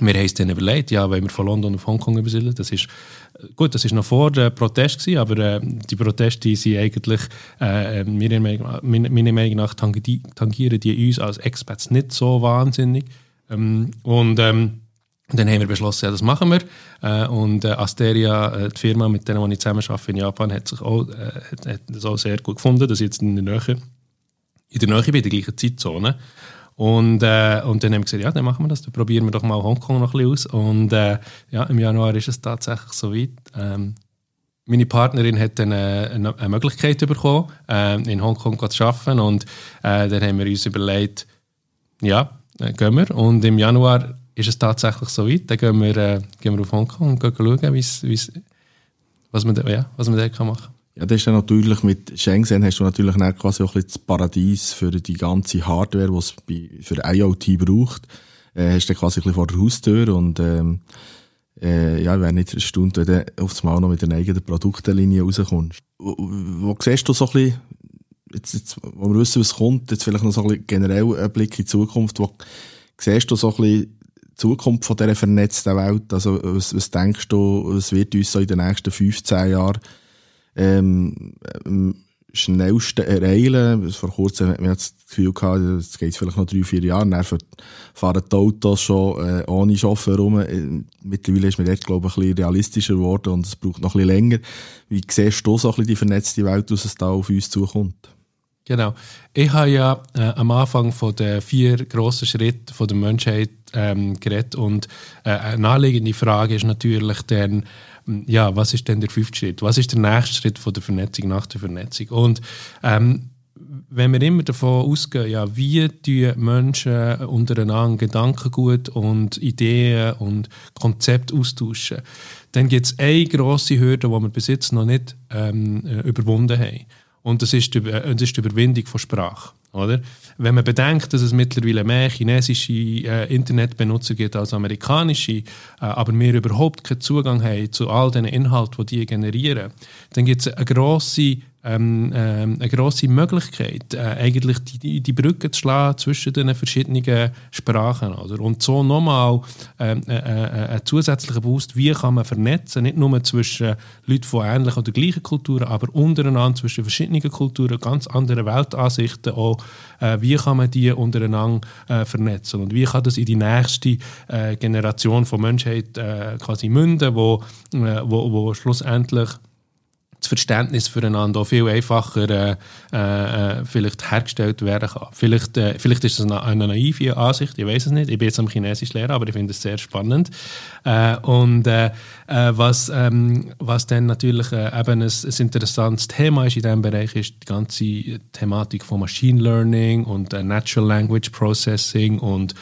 Wir haben uns dann überlegt, ja, wenn wir von London auf Hongkong übersiedeln, das ist, gut, das ist noch vor dem Protest gewesen, aber äh, die Proteste sind eigentlich, äh, meiner, meiner Meinung nach tangieren die uns als Expats nicht so wahnsinnig. Ähm, und ähm, dann haben wir beschlossen, ja, das machen wir. Äh, und äh, Asteria, äh, die Firma, mit der ich zusammen arbeite in Japan, hat, sich auch, äh, hat, hat das auch sehr gut gefunden, dass ich jetzt in der Nähe, in der Nähe bin, in der gleichen Zeitzone. Und, äh, und dann haben wir gesagt, ja, dann machen wir das, dann probieren wir doch mal Hongkong noch ein bisschen aus. Und äh, ja, im Januar ist es tatsächlich so weit. Ähm, meine Partnerin hat dann eine, eine Möglichkeit bekommen, in Hongkong zu arbeiten. Und dann haben wir uns überlegt, ja, gehen wir. Und im Januar ist es tatsächlich so weit. Dann gehen wir, äh, gehen wir auf Hongkong und schauen, wie's, wie's, was, man da, ja, was man da machen kann. Ja, das ist ja natürlich mit Shenzhen hast du natürlich quasi auch ein das Paradies für die ganze Hardware, die es für IoT braucht. Äh, hast du quasi ein bisschen vor der Haustür und ähm, äh, ja, ich wäre nicht erstaunt, wenn du aufs Mal noch mit einer eigenen Produktenlinie rauskommst. Wo, wo siehst du so ein bisschen, jetzt, jetzt, wo wir wissen, was kommt, jetzt vielleicht noch so ein bisschen generell ein Blick in die Zukunft, wo siehst du so ein bisschen Zukunft von dieser vernetzten Welt? Also, was, was denkst du, was wird uns so in den nächsten 15 Jahren ähm, am schnellsten ereilen? Vor kurzem hat man das Gefühl gehabt, es geht vielleicht noch drei, vier Jahre, dann fahren die Autos schon äh, ohne Chauffeur rum. Äh, mittlerweile ist man dort, glaube ich, ein bisschen realistischer geworden und es braucht noch ein bisschen länger. Wie siehst du so ein bisschen die vernetzte Welt, was es da auf uns zukommt? Genau. Ich habe ja äh, am Anfang von den vier grossen Schritten der Menschheit ähm, geredet und äh, eine naheliegende Frage ist natürlich dann, hm, ja, was ist denn der fünfte Schritt? Was ist der nächste Schritt von der Vernetzung nach der Vernetzung? Und ähm, wenn wir immer davon ausgehen, ja, wie die Menschen untereinander Gedankengut und Ideen und Konzepte austauschen, dann gibt es eine grosse Hürde, die wir bis jetzt noch nicht ähm, äh, überwunden haben. Und das ist, die, äh, das ist die Überwindung von Sprache. Oder? Wenn man bedenkt, dass es mittlerweile mehr chinesische äh, Internetbenutzer gibt als amerikanische, äh, aber wir überhaupt keinen Zugang haben zu all den Inhalten, die die generieren, dann gibt es eine grosse ähm, ähm, eine grosse Möglichkeit, äh, eigentlich die, die Brücke zu schlagen zwischen den verschiedenen Sprachen. Oder? Und so nochmal ähm, äh, äh, einen zusätzlichen Boost, wie kann man vernetzen, nicht nur zwischen Leuten von ähnlichen oder gleichen Kulturen, aber untereinander zwischen verschiedenen Kulturen, ganz anderen Weltansichten auch, äh, wie kann man die untereinander äh, vernetzen und wie kann das in die nächste äh, Generation von Menschheit quasi münden, wo, wo, wo schlussendlich das Verständnis füreinander auch viel einfacher äh, äh, vielleicht hergestellt werden kann. Vielleicht, äh, vielleicht ist das eine, eine naive Ansicht, ich weiß es nicht. Ich bin jetzt am Chinesisch Lehrer, aber ich finde es sehr spannend. Äh, und äh, äh, was, ähm, was dann natürlich eben ein, ein, interessantes Thema ist in diesem Bereich, ist die ganze Thematik von Machine Learning und Natural Language Processing und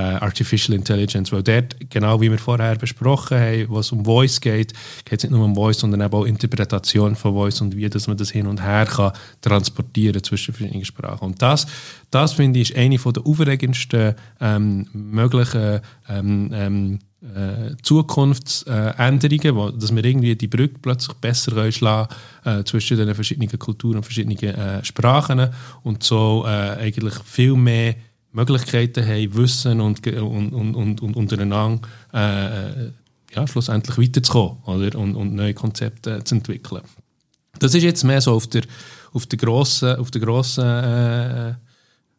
Artificial Intelligence, weil dort, genau wie wir vorher besprochen haben, was um Voice geht, geht es nicht nur um Voice, sondern eben auch Interpretation von Voice und wie dass man das hin und her kann transportieren zwischen verschiedenen Sprachen. Und das, das finde ich, ist eine der aufregendsten ähm, möglichen ähm, ähm, äh, Zukunftsänderungen, wo, dass wir irgendwie die Brücke plötzlich besser schlagen äh, zwischen den verschiedenen Kulturen und verschiedenen äh, Sprachen und so äh, eigentlich viel mehr Möglichkeiten haben, Wissen und, und, und, und, untereinander äh, ja, schlussendlich weiterzukommen oder? Und, und neue Konzepte zu entwickeln. Das ist jetzt mehr so auf der, auf der grossen, auf der grossen äh,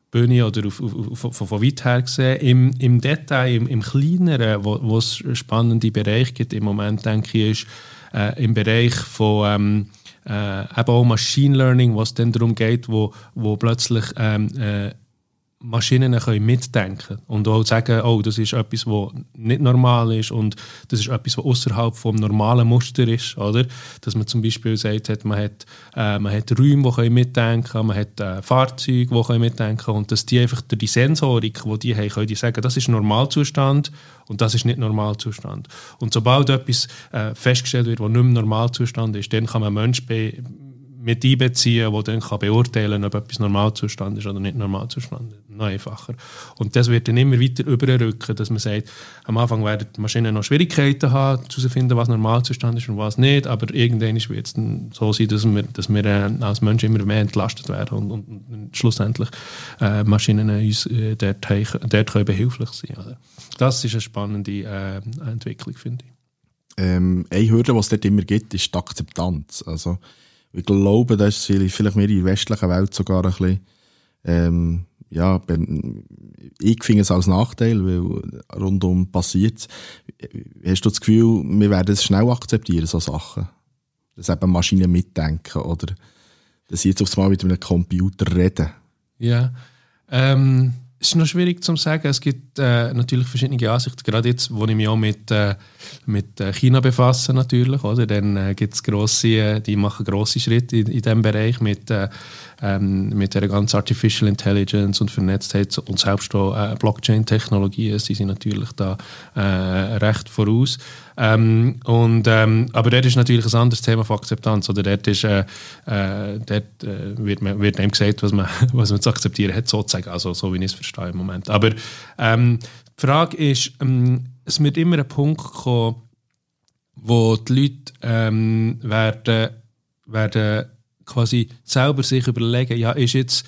Bühne oder auf, auf, auf, von weit her gesehen. Im, im Detail, im, im Kleineren, wo, es spannende Bereiche gibt im Moment, denke ich, ist äh, im Bereich von ähm, äh, eben auch Machine Learning, was dann darum geht, wo, wo plötzlich ähm, äh, Maschinen können mitdenken und auch sagen, oh, das ist etwas, was nicht normal ist und das ist etwas, was außerhalb vom normalen Muster ist, oder? Dass man zum Beispiel sagt, man hat, äh, man hat Räume, die können mitdenken, man hat äh, Fahrzeuge, die können mitdenken und dass die einfach durch die Sensorik, die die haben, können die sagen, das ist Normalzustand und das ist nicht Normalzustand. Und sobald etwas äh, festgestellt wird, was nicht mehr Normalzustand ist, dann kann man Menschen mit einbeziehen, der dann kann beurteilen kann, ob etwas Normalzustand ist oder nicht Normalzustand. Noch einfacher. Und das wird dann immer weiter überrücken, dass man sagt, am Anfang werden die Maschinen noch Schwierigkeiten haben, herauszufinden, was Normalzustand ist und was nicht, aber irgendwann wird es dann so sein, dass wir, dass wir äh, als Menschen immer mehr entlastet werden und, und, und schlussendlich äh, Maschinen uns äh, dort, dort können behilflich sein. Oder? Das ist eine spannende äh, Entwicklung, finde ich. Ähm, eine Hürde, die es dort immer gibt, ist die Akzeptanz. Also, ich glaube, das ist vielleicht mehr in der westlichen Welt sogar ein bisschen, ähm, ja, ich finde es als Nachteil, weil rundum passiert Hast du das Gefühl, wir werden es schnell akzeptieren, so Sachen? Dass eben Maschinen mitdenken oder dass sie jetzt aufs Mal mit einem Computer reden? Ja, ähm, es ist noch schwierig zu sagen. Es gibt äh, natürlich verschiedene Ansichten. Gerade jetzt, wo ich mich auch mit, äh, mit äh, China befasse, natürlich, oder? Dann äh, gibt es grosse, äh, die machen grosse Schritte in, in diesem Bereich mit äh, ähm, mit der ganzen Artificial Intelligence und Vernetztheit und selbst auch äh, Blockchain-Technologien, sie sind natürlich da äh, recht voraus. Ähm, und, ähm, aber dort ist natürlich ein anderes Thema von Akzeptanz. Oder dort ist, äh, äh, dort, äh, wird, man, wird einem gesagt, was man, was man zu akzeptieren hat, sozusagen. Also so wie ich es verstehe im Moment. Aber ähm, die Frage ist, ähm, es wird immer ein Punkt kommen, wo die Leute ähm, werden, werden quasi selber sich überlegen, ja, ist jetzt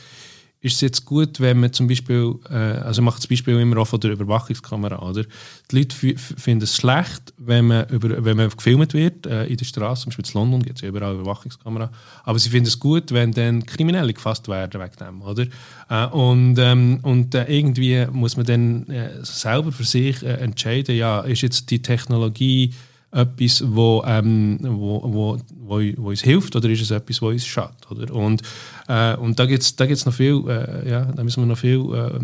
ist es jetzt gut, wenn man zum Beispiel, äh, also ich mache das Beispiel immer auch von der Überwachungskamera, oder? Die Leute finden es schlecht, wenn man, über, wenn man gefilmt wird äh, in der Straße, zum Beispiel in London gibt es ja überall Überwachungskamera, aber sie finden es gut, wenn dann Kriminelle gefasst werden wegen dem, oder? Äh, und ähm, und äh, irgendwie muss man dann äh, selber für sich äh, entscheiden, ja, ist jetzt die Technologie etwas, wo, ähm, wo, wo, wo, wo, uns hilft oder ist es etwas, wo uns schadet? Oder? Und, äh, und da gibt es da gibt's noch viel, äh, ja, da müssen wir noch viel äh,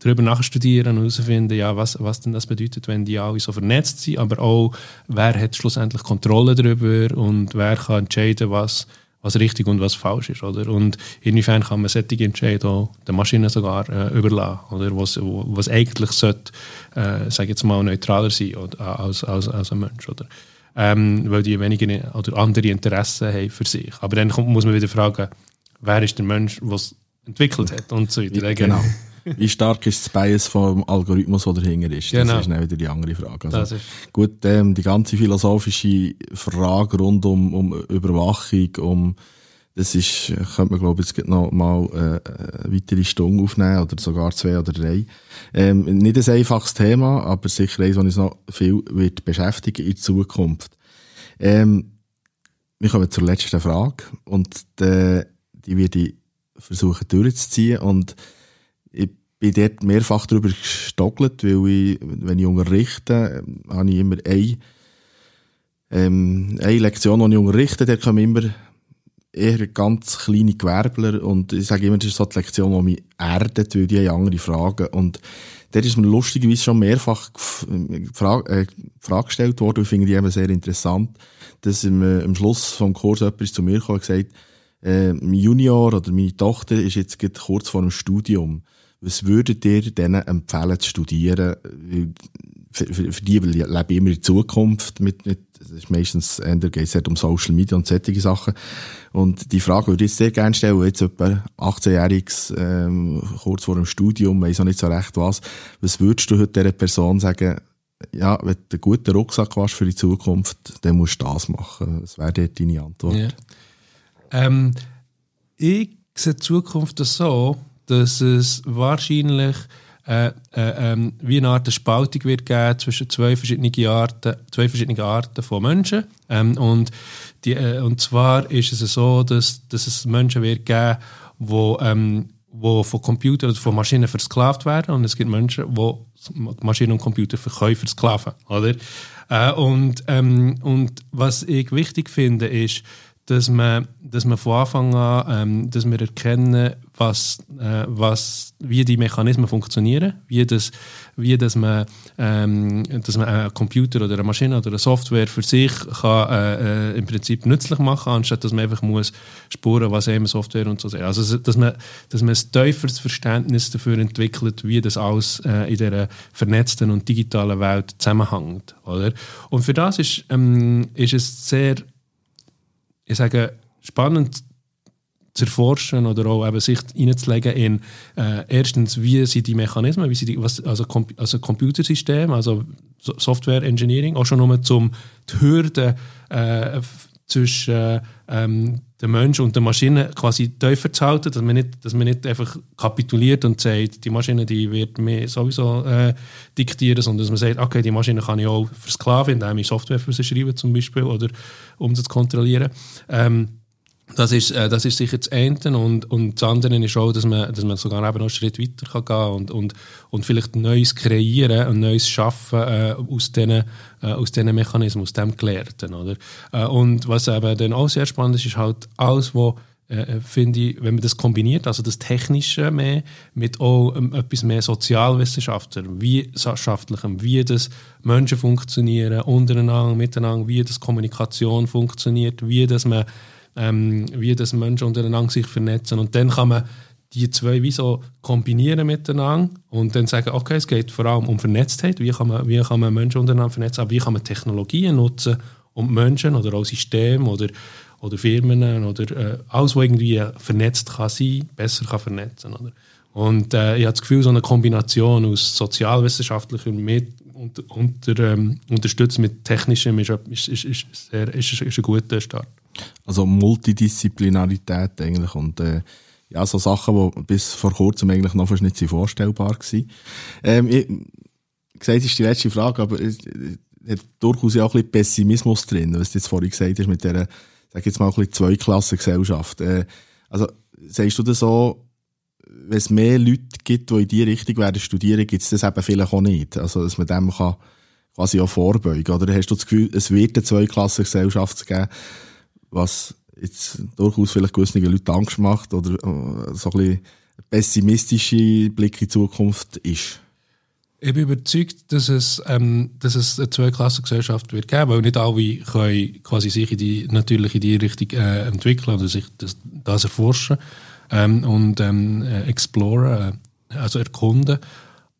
darüber nachstudieren und herausfinden, ja, was, was denn das bedeutet, wenn die alle so vernetzt sind, aber auch, wer hat schlussendlich Kontrolle darüber und wer kann entscheiden, was was richtig und was falsch ist. Oder? Und inwiefern kann man solche Entscheidungen der Maschine sogar äh, überlassen, oder? Was, was eigentlich sollte, äh, sage jetzt mal, neutraler sein oder, als, als, als ein Mensch. Oder? Ähm, weil die weniger oder andere Interessen haben für sich. Aber dann kommt, muss man wieder fragen, wer ist der Mensch, was entwickelt hat und so weiter. Genau. Wie stark ist das Bias vom Algorithmus, der dahinter ist? Genau. Das ist dann wieder die andere Frage. Also, gut, ähm, die ganze philosophische Frage rund um, um Überwachung, um das ist, äh, könnte man glaube ich jetzt noch mal äh, eine weitere Stunde aufnehmen oder sogar zwei oder drei. Ähm, nicht ein einfaches Thema, aber sicher eins, das uns noch viel wird beschäftigen in Zukunft. Ähm, wir kommen zur letzten Frage und die, die werde ich versuchen durchzuziehen und ich bin dort mehrfach darüber gestockelt, weil ich, wenn ich unterrichte, ähm, habe ich immer eine, ähm, eine Lektion, die ich unterrichte, da kommen immer eher ganz kleine Gewerbler und ich sage immer, das ist so die Lektion, die mich erdet, weil die haben andere Fragen und dort ist mir lustigerweise schon mehrfach Frage, äh, Frage gestellt worden und ich finde die eben sehr interessant, dass im, äh, am Schluss vom Kurs jemand ist zu mir gekommen und gesagt, äh, mein Junior oder meine Tochter ist jetzt gerade kurz vor dem Studium. Was würdet ihr denen empfehlen zu studieren? Für, für, für die leben immer in Zukunft. Mit, mit, das ist meistens, eher geht es um Social Media und solche Sachen. Und die Frage würde ich jetzt sehr gerne stellen, jetzt etwa 18-Jähriges, ähm, kurz vor dem Studium, weiss auch nicht so recht was. Was würdest du heute dieser Person sagen, ja, wenn du einen guten Rucksack hast für die Zukunft, dann musst du das machen. Was wäre dort deine Antwort? Ja. Ähm, ich sehe die Zukunft so, dass es wahrscheinlich äh, äh, ähm, wie eine Art Spaltung wird geben zwischen zwei verschiedenen Arten, zwei verschiedenen Arten von Menschen. Ähm, und, die, äh, und zwar ist es so, dass, dass es Menschen wird geben, wo, ähm, wo von Computern oder von Maschinen versklavt werden und es gibt Menschen, wo Maschinen und Computer verkaufen versklaven, oder? Äh, und, ähm, und was ich wichtig finde, ist, dass man, dass man von Anfang an, ähm, dass wir erkennen, was, äh, was, wie die Mechanismen funktionieren, wie das, wie das man, ähm, dass man einen Computer oder eine Maschine oder eine Software für sich kann, äh, äh, im Prinzip nützlich machen, anstatt dass man einfach muss spuren, was eben Software und so ist. Also dass man, dass man ein tieferes Verständnis dafür entwickelt, wie das alles äh, in dieser vernetzten und digitalen Welt zusammenhängt, oder? Und für das ist, ähm, ist es sehr ich sage, spannend zu erforschen oder auch eben sich hineinzulegen in äh, erstens, wie sind die Mechanismen, wie sind die, was, also, Com also Computersystem, also so Software Engineering, auch schon nur zum die Hürden äh, zwischen äh, ähm, den Menschen und der Maschine quasi tiefer zu halten, dass man nicht, dass man nicht einfach kapituliert und sagt, die Maschine die wird mir sowieso äh, diktieren, sondern dass man sagt, okay, die Maschine kann ich auch versklaven, indem ich Software für sie schreibe zum Beispiel oder um sie zu kontrollieren. Ähm, das ist, äh, das ist sicher das eine und, und das andere ist auch, dass man, dass man sogar eben noch einen Schritt weiter kann gehen und, und, und vielleicht Neues kreieren und Neues schaffen äh, aus diesen äh, aus diesen Mechanismen, aus dem Gelehrten. Oder? Äh, und was eben dann auch sehr spannend ist, ist halt alles, wo äh, finde ich, wenn man das kombiniert, also das Technische mehr mit auch ähm, etwas mehr Sozialwissenschaftler, wie Wissenschaftlichem, wie das Menschen funktionieren, untereinander, miteinander, wie das Kommunikation funktioniert, wie das man ähm, wie das Menschen untereinander sich vernetzen und dann kann man die zwei wie so kombinieren miteinander und dann sagen, okay, es geht vor allem um Vernetztheit, wie kann man, wie kann man Menschen untereinander vernetzen, aber wie kann man Technologien nutzen, um Menschen oder auch Systeme oder, oder Firmen oder äh, alles, was irgendwie vernetzt kann sein, besser kann vernetzen. Oder? Und äh, ich habe das Gefühl, so eine Kombination aus sozialwissenschaftlichem mit unter, unter, ähm, unterstützt mit technischem ist, ist, ist, sehr, ist, ist ein guter Start. Also Multidisziplinarität eigentlich und äh, ja, so Sachen, die bis vor kurzem eigentlich noch fast nicht so vorstellbar waren. Ähm, ich, gesagt ist die letzte Frage, aber es hat durchaus auch ein bisschen Pessimismus drin, was du jetzt vorhin gesagt hast mit dieser, sag jetzt mal, Zweiklassengesellschaft. Äh, also, sagst du das so, wenn es mehr Leute gibt, die in die Richtung werden studieren, gibt es das eben vielleicht auch nicht. Also, dass man dem kann quasi auch vorbeugen. Oder hast du das Gefühl, es wird eine Zweiklassengesellschaft geben, was jetzt durchaus vielleicht gewissen Leuten Angst macht oder äh, so ein bisschen pessimistische Blick in die Zukunft ist? Ich bin überzeugt, dass es, ähm, dass es eine Zweiklassengesellschaft wird geben, weil nicht alle können quasi sich in die, natürlich in die Richtung äh, entwickeln oder sich das, das erforschen ähm, und ähm, äh, exploren, äh, also erkunden.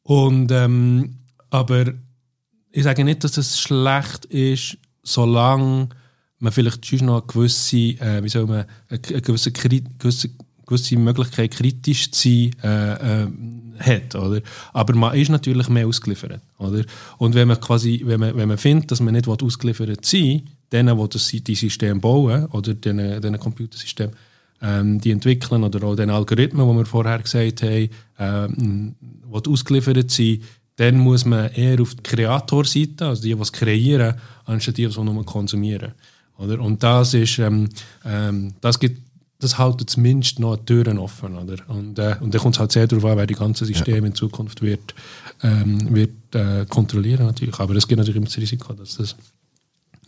Und, ähm, aber ich sage nicht, dass es schlecht ist, solange man vielleicht schon noch eine gewisse, äh, wie soll man, eine, eine gewisse, gewisse, gewisse Möglichkeit, kritisch zu sein, äh, äh, hat, oder? Aber man ist natürlich mehr ausgeliefert, oder? Und wenn man quasi, wenn man, wenn man findet, dass man nicht ausgeliefert sein denen, die das, die System bauen, oder diesen, diesen Computersystem, ähm, die entwickeln, oder auch den Algorithmen, die wir vorher gesagt haben, ähm, die ausgeliefert sind, dann muss man eher auf die Kreatorseite, also die, die es kreieren, anstatt die, die es nur konsumieren. Oder? Und das ist, ähm, ähm, das gibt das hält zumindest noch Türen offen. Oder? Und, äh, und da kommt es halt sehr darauf an, wer die ganze Systeme ja. in Zukunft wird, ähm, wird äh, kontrollieren natürlich. Aber es gibt natürlich immer das Risiko, dass das,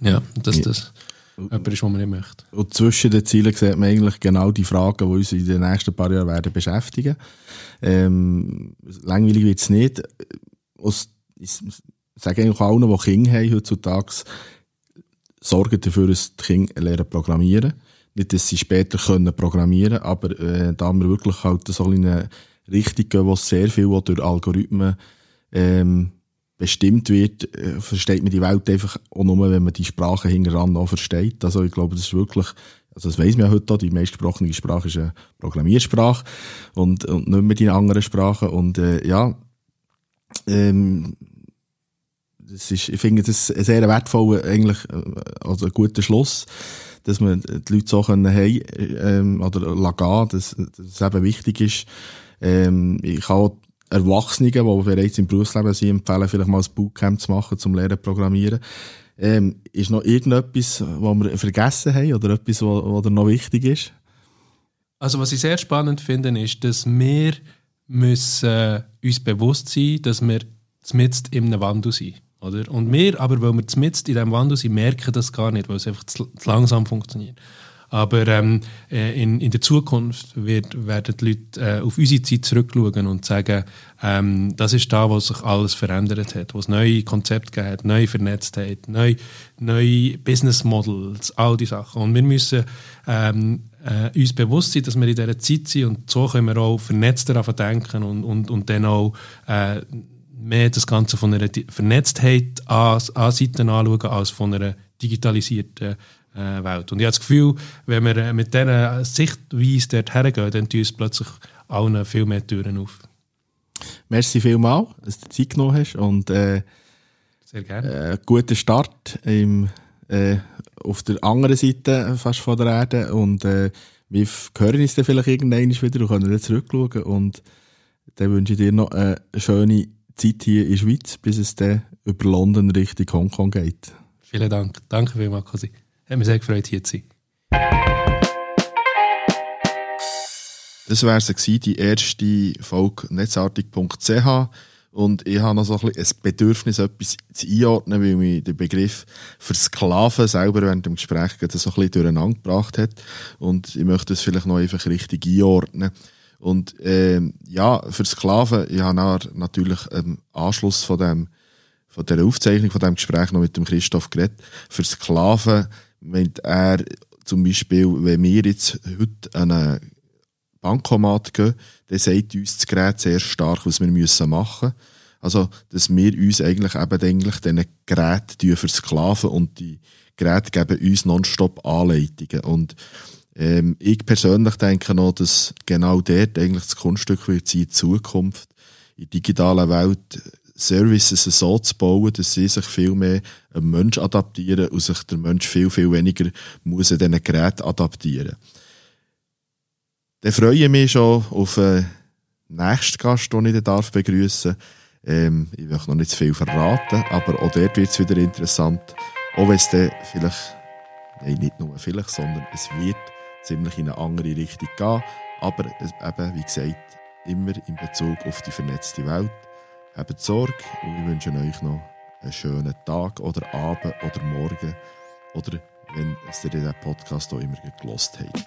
ja, dass das ja. jemand ist, was man nicht möchte. Und zwischen den Zielen sieht man eigentlich genau die Fragen, die uns in den nächsten paar Jahren werden beschäftigen. Ähm, langweilig wird es nicht. Aus, ich sage eigentlich allen, die Kinder haben heutzutage, sorgen dafür, dass die Kinder lernen programmieren nicht, dass sie später können programmieren können, aber äh, da wir wirklich halt so in eine Richtung gehen, wo sehr viel wo durch Algorithmen ähm, bestimmt wird, äh, versteht man die Welt einfach auch nur, wenn man die Sprache hinteran noch versteht. Also ich glaube, das ist wirklich, also das weiss man ja heute auch, die meistgesprochene Sprache ist eine Programmiersprache und, und nicht mehr die anderen Sprachen und äh, ja, ähm, das ist, ich finde das ein sehr wertvoller, eigentlich, äh, also ein guter Schluss dass man die Leute so können haben, ähm, oder lassen, dass, dass es eben wichtig ist. Ähm, ich kann auch Erwachsene, die bereits im Berufsleben sind, empfehlen, vielleicht mal ein Bootcamp zu machen, zum Lernen programmieren. Ähm, ist noch irgendetwas, was wir vergessen haben oder etwas, was, noch wichtig ist? Also was ich sehr spannend finde, ist, dass wir müssen, äh, uns bewusst sein dass wir in einem Wandel sind. Oder? Und wir, aber weil wir mitten in diesem Wandel sind, merken das gar nicht, weil es einfach zu, zu langsam funktioniert. Aber ähm, äh, in, in der Zukunft wird, werden die Leute äh, auf unsere Zeit zurückschauen und sagen, ähm, das ist da, wo sich alles verändert hat, wo es neue Konzepte gegeben hat, neue Vernetztheit, neue, neue Business Models, all die Sachen. Und wir müssen ähm, äh, uns bewusst sein, dass wir in dieser Zeit sind und so können wir auch vernetzter denken und, und, und dann auch äh, mehr das Ganze von einer Vernetztheit an, an Seiten anschauen, als von einer digitalisierten äh, Welt. Und ich habe das Gefühl, wenn wir äh, mit dieser Sichtweise dort hergehen, dann tun uns plötzlich allen viel mehr Türen auf. Merci vielmals, dass du Zeit genommen hast und äh, Sehr gerne. Äh, guten Start im, äh, auf der anderen Seite fast von der Erde und äh, wir hören uns dann vielleicht irgendwann wieder und können dann zurückschauen und dann wünsche ich dir noch eine schöne Zeit hier in der Schweiz, bis es dann über London Richtung Hongkong geht. Vielen Dank. Danke vielmals, Cosi. Hat mich sehr gefreut, hier zu sein. Das wäre sie die erste Folge netzartig.ch. Und ich habe noch so ein, ein Bedürfnis, etwas zu einordnen, weil mich der Begriff Versklaven selber während dem Gespräch so ein bisschen durcheinander gebracht hat. Und ich möchte es vielleicht noch einfach richtig einordnen. Und ähm, ja, für Sklaven, ich habe natürlich im Anschluss von dem von der Aufzeichnung von dem Gespräch noch mit dem Christoph geredet. Für Sklaven meint er zum Beispiel, wenn wir jetzt heute einen Bankomat gehen, dann sagt uns das Gerät sehr stark, was wir müssen machen müssen. Also, dass wir uns eigentlich eben eigentlich diesen Geräten versklaven und die Geräte geben uns nonstop Anleitungen. Und ähm, ich persönlich denke noch, dass genau dort eigentlich das Kunststück wird sein, in Zukunft in der digitalen Welt Services so zu bauen, dass sie sich viel mehr einem Mensch adaptieren und sich der Mensch viel, viel weniger muss an diesen Geräten adaptieren. Dann freue ich mich schon auf den nächsten Gast, den ich darf begrüßen ähm, Ich möchte noch nicht zu viel verraten, aber auch dort wird es wieder interessant. Auch wenn es dann vielleicht, nein, nicht nur vielleicht, sondern es wird ziemlich in eine andere Richtung gehen. Aber eben, wie gesagt, immer in Bezug auf die vernetzte Welt. Habt Sorge und wir wünschen euch noch einen schönen Tag oder Abend oder Morgen oder wenn ihr den Podcast auch immer gelost habt.